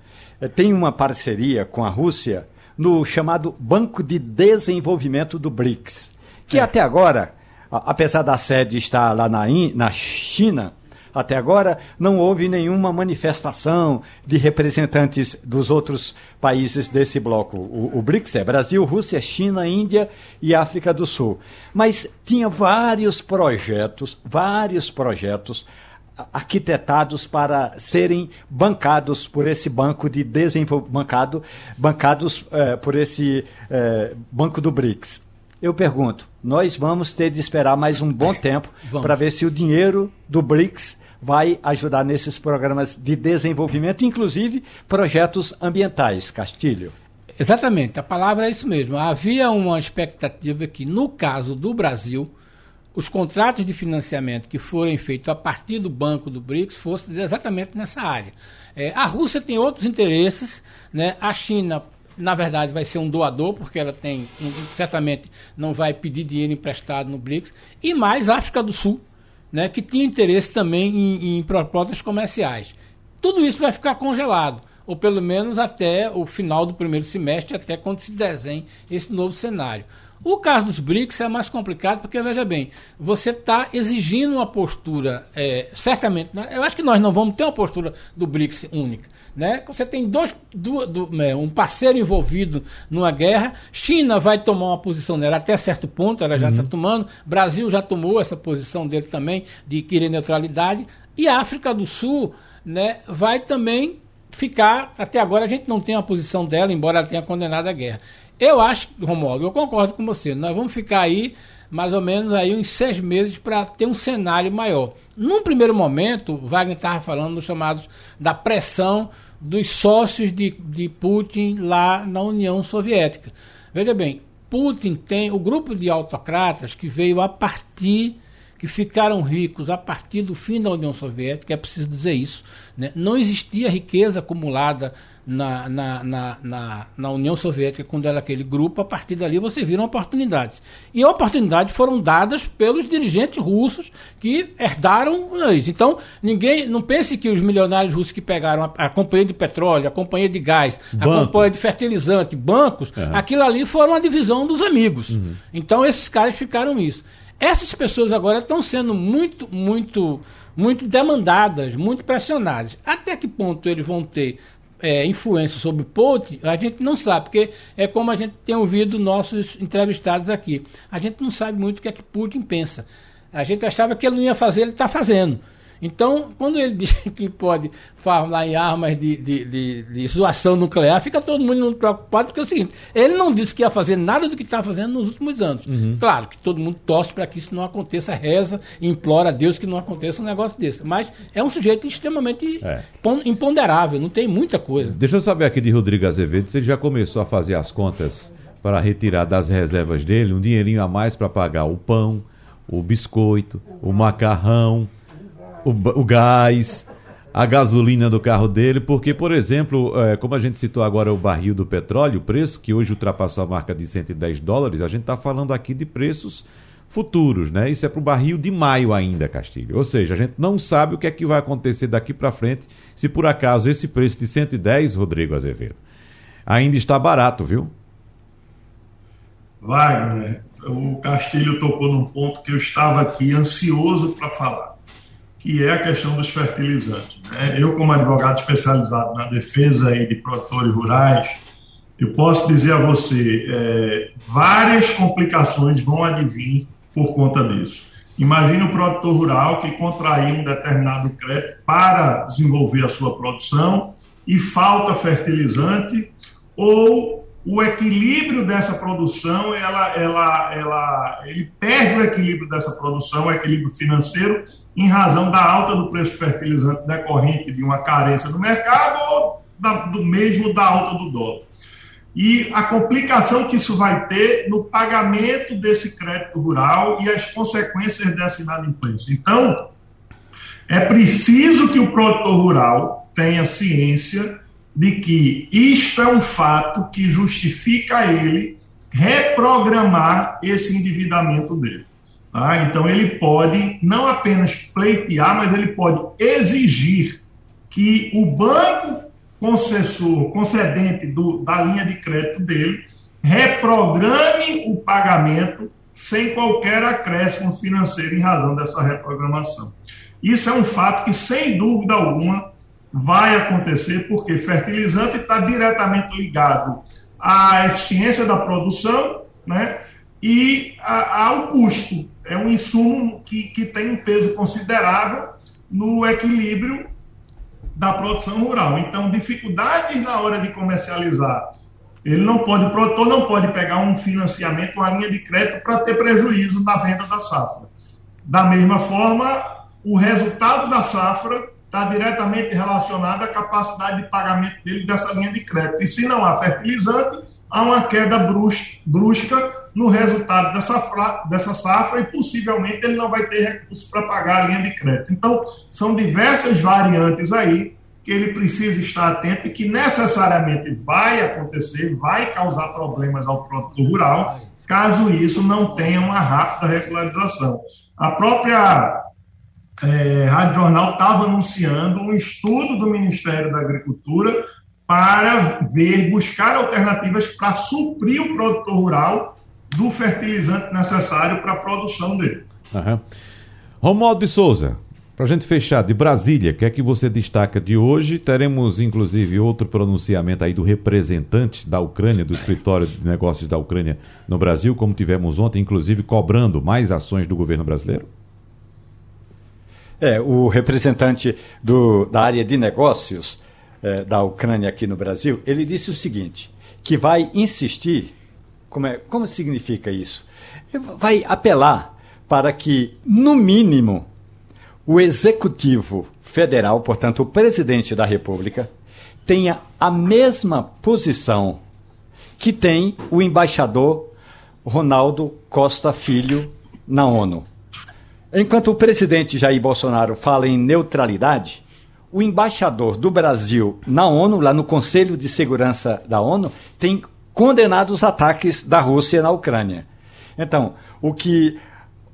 eh, tem uma parceria com a Rússia no chamado Banco de Desenvolvimento do BRICS, que é. até agora, apesar da sede estar lá na, na China, até agora não houve nenhuma manifestação de representantes dos outros países desse bloco. O, o, BRICS é Brasil, Rússia, China, Índia e África do Sul. Mas tinha vários projetos, vários projetos arquitetados para serem bancados por esse banco de desenvolvimento, bancado, bancados eh, por esse eh, banco do BRICS. Eu pergunto, nós vamos ter de esperar mais um bom tempo para ver se o dinheiro do BRICS vai ajudar nesses programas de desenvolvimento, inclusive projetos ambientais. Castilho. Exatamente, a palavra é isso mesmo. Havia uma expectativa que, no caso do Brasil, os contratos de financiamento que forem feitos a partir do banco do BRICS fossem exatamente nessa área. É, a Rússia tem outros interesses, né? a China na verdade vai ser um doador, porque ela tem, certamente não vai pedir dinheiro emprestado no BRICS, e mais a África do Sul, né, que tinha interesse também em, em propostas comerciais. Tudo isso vai ficar congelado, ou pelo menos até o final do primeiro semestre, até quando se desenhe esse novo cenário. O caso dos BRICS é mais complicado porque, veja bem, você está exigindo uma postura, é, certamente, né, eu acho que nós não vamos ter uma postura do BRICS única. Né? Você tem dois, do, do, é, um parceiro envolvido numa guerra. China vai tomar uma posição dela até certo ponto, ela já está uhum. tomando. Brasil já tomou essa posição dele também de querer neutralidade. E a África do Sul né, vai também ficar. Até agora a gente não tem a posição dela, embora ela tenha condenado a guerra. Eu acho, Romualdo, eu concordo com você. Nós vamos ficar aí mais ou menos aí uns seis meses para ter um cenário maior. Num primeiro momento, Wagner estava falando dos chamados da pressão dos sócios de, de Putin lá na União Soviética. Veja bem, Putin tem o grupo de autocratas que veio a partir, que ficaram ricos a partir do fim da União Soviética, é preciso dizer isso. Né? Não existia riqueza acumulada na, na, na, na, na União Soviética, quando era aquele grupo, a partir dali você viram oportunidades. E oportunidades foram dadas pelos dirigentes russos que herdaram isso. Então, ninguém, não pense que os milionários russos que pegaram a, a companhia de petróleo, a companhia de gás, Banco. a companhia de fertilizante, bancos, uhum. aquilo ali foram a divisão dos amigos. Uhum. Então, esses caras ficaram isso. Essas pessoas agora estão sendo muito, muito, muito demandadas, muito pressionadas. Até que ponto eles vão ter é, influência sobre Putin, a gente não sabe, porque é como a gente tem ouvido nossos entrevistados aqui. A gente não sabe muito o que é que Putin pensa. A gente achava que ele não ia fazer, ele está fazendo. Então, quando ele *laughs* diz que pode falar em armas de, de, de, de zoação nuclear, fica todo mundo preocupado, porque é o seguinte, ele não disse que ia fazer nada do que está fazendo nos últimos anos. Uhum. Claro que todo mundo torce para que isso não aconteça, reza, implora a Deus que não aconteça um negócio desse. Mas é um sujeito extremamente é. imponderável, não tem muita coisa. Deixa eu saber aqui de Rodrigo Azevedo se ele já começou a fazer as contas para retirar das reservas dele um dinheirinho a mais para pagar o pão, o biscoito, o macarrão, o, o gás, a gasolina do carro dele, porque, por exemplo, é, como a gente citou agora o barril do petróleo, o preço, que hoje ultrapassou a marca de 110 dólares, a gente está falando aqui de preços futuros, né? Isso é para o barril de maio ainda, Castilho. Ou seja, a gente não sabe o que é que vai acontecer daqui para frente, se por acaso esse preço de 110, Rodrigo Azevedo, ainda está barato, viu? Wagner, o Castilho tocou num ponto que eu estava aqui ansioso para falar que é a questão dos fertilizantes. Né? Eu, como advogado especializado na defesa aí de produtores rurais, eu posso dizer a você, é, várias complicações vão advir por conta disso. Imagine o produtor rural que contraiu um determinado crédito para desenvolver a sua produção e falta fertilizante ou o equilíbrio dessa produção, ela, ela, ela, ele perde o equilíbrio dessa produção, o equilíbrio financeiro, em razão da alta do preço fertilizante decorrente de uma carência do mercado ou da, do mesmo da alta do dólar. E a complicação que isso vai ter no pagamento desse crédito rural e as consequências dessa inadimplência. Então, é preciso que o produtor rural tenha ciência de que isto é um fato que justifica ele reprogramar esse endividamento dele. Tá? Então, ele pode não apenas pleitear, mas ele pode exigir que o banco concessor, concedente do, da linha de crédito dele reprograme o pagamento sem qualquer acréscimo financeiro em razão dessa reprogramação. Isso é um fato que, sem dúvida alguma, vai acontecer, porque fertilizante está diretamente ligado à eficiência da produção né, e a, ao custo é um insumo que, que tem um peso considerável no equilíbrio da produção rural. Então, dificuldades na hora de comercializar. Ele não pode, o produtor não pode pegar um financiamento, uma linha de crédito para ter prejuízo na venda da safra. Da mesma forma, o resultado da safra está diretamente relacionado à capacidade de pagamento dele dessa linha de crédito. E se não há fertilizante, há uma queda brusca no resultado dessa, dessa safra e possivelmente ele não vai ter recursos para pagar a linha de crédito. Então, são diversas variantes aí que ele precisa estar atento e que necessariamente vai acontecer, vai causar problemas ao produtor rural, caso isso não tenha uma rápida regularização. A própria é, Rádio Jornal estava anunciando um estudo do Ministério da Agricultura para ver, buscar alternativas para suprir o produtor rural do fertilizante necessário para a produção dele. Uhum. Romualdo de Souza, para a gente fechar, de Brasília, o que é que você destaca de hoje? Teremos, inclusive, outro pronunciamento aí do representante da Ucrânia, do escritório de negócios da Ucrânia no Brasil, como tivemos ontem, inclusive, cobrando mais ações do governo brasileiro? É, o representante do, da área de negócios é, da Ucrânia aqui no Brasil, ele disse o seguinte, que vai insistir como, é, como significa isso? Vai apelar para que, no mínimo, o executivo federal, portanto, o presidente da República, tenha a mesma posição que tem o embaixador Ronaldo Costa Filho na ONU. Enquanto o presidente Jair Bolsonaro fala em neutralidade, o embaixador do Brasil na ONU, lá no Conselho de Segurança da ONU, tem condenado os ataques da Rússia na Ucrânia. Então, o que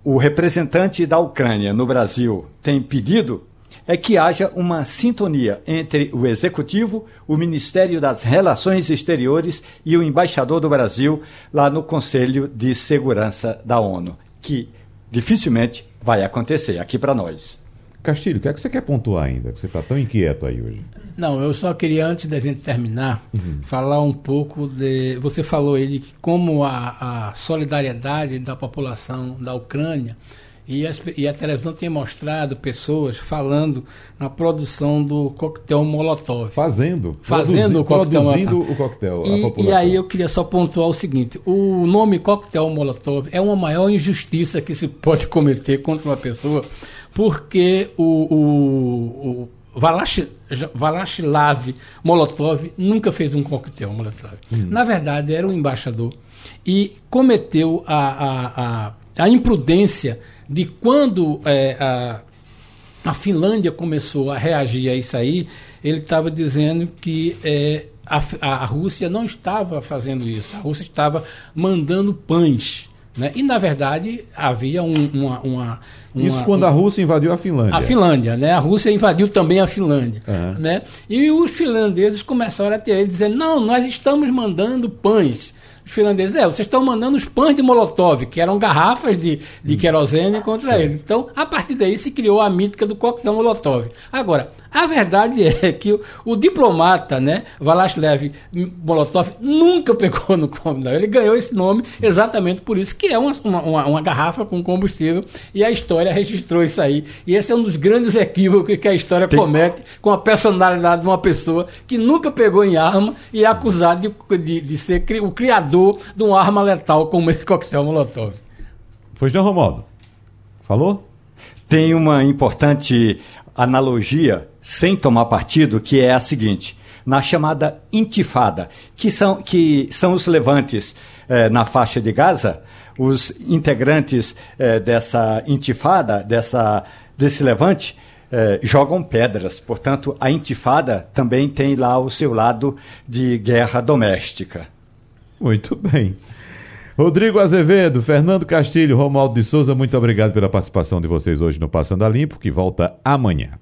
o representante da Ucrânia no Brasil tem pedido é que haja uma sintonia entre o Executivo, o Ministério das Relações Exteriores e o embaixador do Brasil lá no Conselho de Segurança da ONU, que dificilmente vai acontecer aqui para nós. Castilho, o que é que você quer pontuar ainda? Você está tão inquieto aí hoje. Não, eu só queria, antes da gente terminar, uhum. falar um pouco de. Você falou aí de que como a, a solidariedade da população da Ucrânia E, as, e, a televisão tem mostrado pessoas falando na produção do coquetel Molotov. Fazendo. Fazendo o coquetel Produzindo o coquetel. E, e, aí eu queria só pontuar o seguinte: o nome coquetel Molotov é uma maior injustiça que se pode cometer contra uma pessoa, porque o, o, o Molotov nunca fez um coquetel Molotov. Hum. Na verdade, era um embaixador e cometeu a, a, a, a imprudência de quando é, a, a Finlândia começou a reagir a isso aí, ele estava dizendo que é, a, a Rússia não estava fazendo isso, a Rússia estava mandando pães. Né? E, na verdade, havia um, uma, uma, uma, Isso quando a Rússia invadiu a Finlândia. A Finlândia, né? A Rússia invadiu também a Finlândia. Uhum. Né? E os finlandeses começaram a ter, dizer, não, nós estamos mandando pães os finlandeses, é, vocês estão mandando os pães de Molotov, que eram garrafas de, de querosene contra ele. Então, a partir daí se criou a mítica do coquetel Molotov. Agora, a verdade *laughs* é que o, o diplomata, né, Valashlev Molotov, nunca *laughs* pegou no combinado. Ele ganhou esse nome exatamente por isso, que é uma, uma, uma, garrafa com combustível, e a história registrou isso aí. E esse é um dos grandes equívocos que a história Tem... comete com a personalidade de uma pessoa que nunca pegou em arma e é acusado de, de, de ser o criador de uma arma letal como esse coquetel Molotov. Pois não, Romualdo? Falou? Tem uma importante analogia, sem tomar partido, que é a seguinte: na chamada intifada, que são, que são os levantes eh, na faixa de Gaza, os integrantes eh, dessa intifada, dessa, desse levante, eh, jogam pedras. Portanto, a intifada também tem lá o seu lado de guerra doméstica. Muito bem. Rodrigo Azevedo, Fernando Castilho, Romualdo de Souza, muito obrigado pela participação de vocês hoje no Passando a Limpo, que volta amanhã.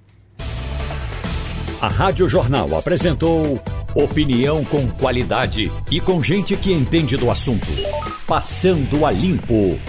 A Rádio Jornal apresentou opinião com qualidade e com gente que entende do assunto. Passando a Limpo.